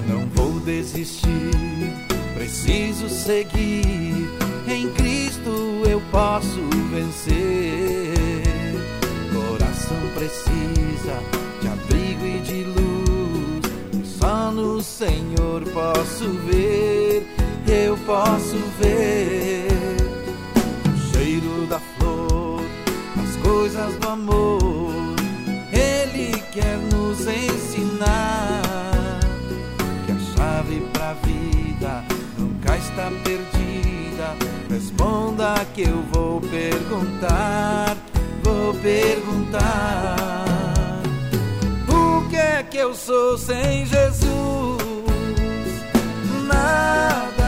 Não vou desistir, preciso seguir. Em Cristo eu posso vencer. De abrigo e de luz. Só no Senhor posso ver, eu posso ver o cheiro da flor, as coisas do amor. Ele quer nos ensinar que a chave pra vida nunca está perdida. Responda que eu vou perguntar, vou perguntar. Que eu sou sem Jesus? Nada,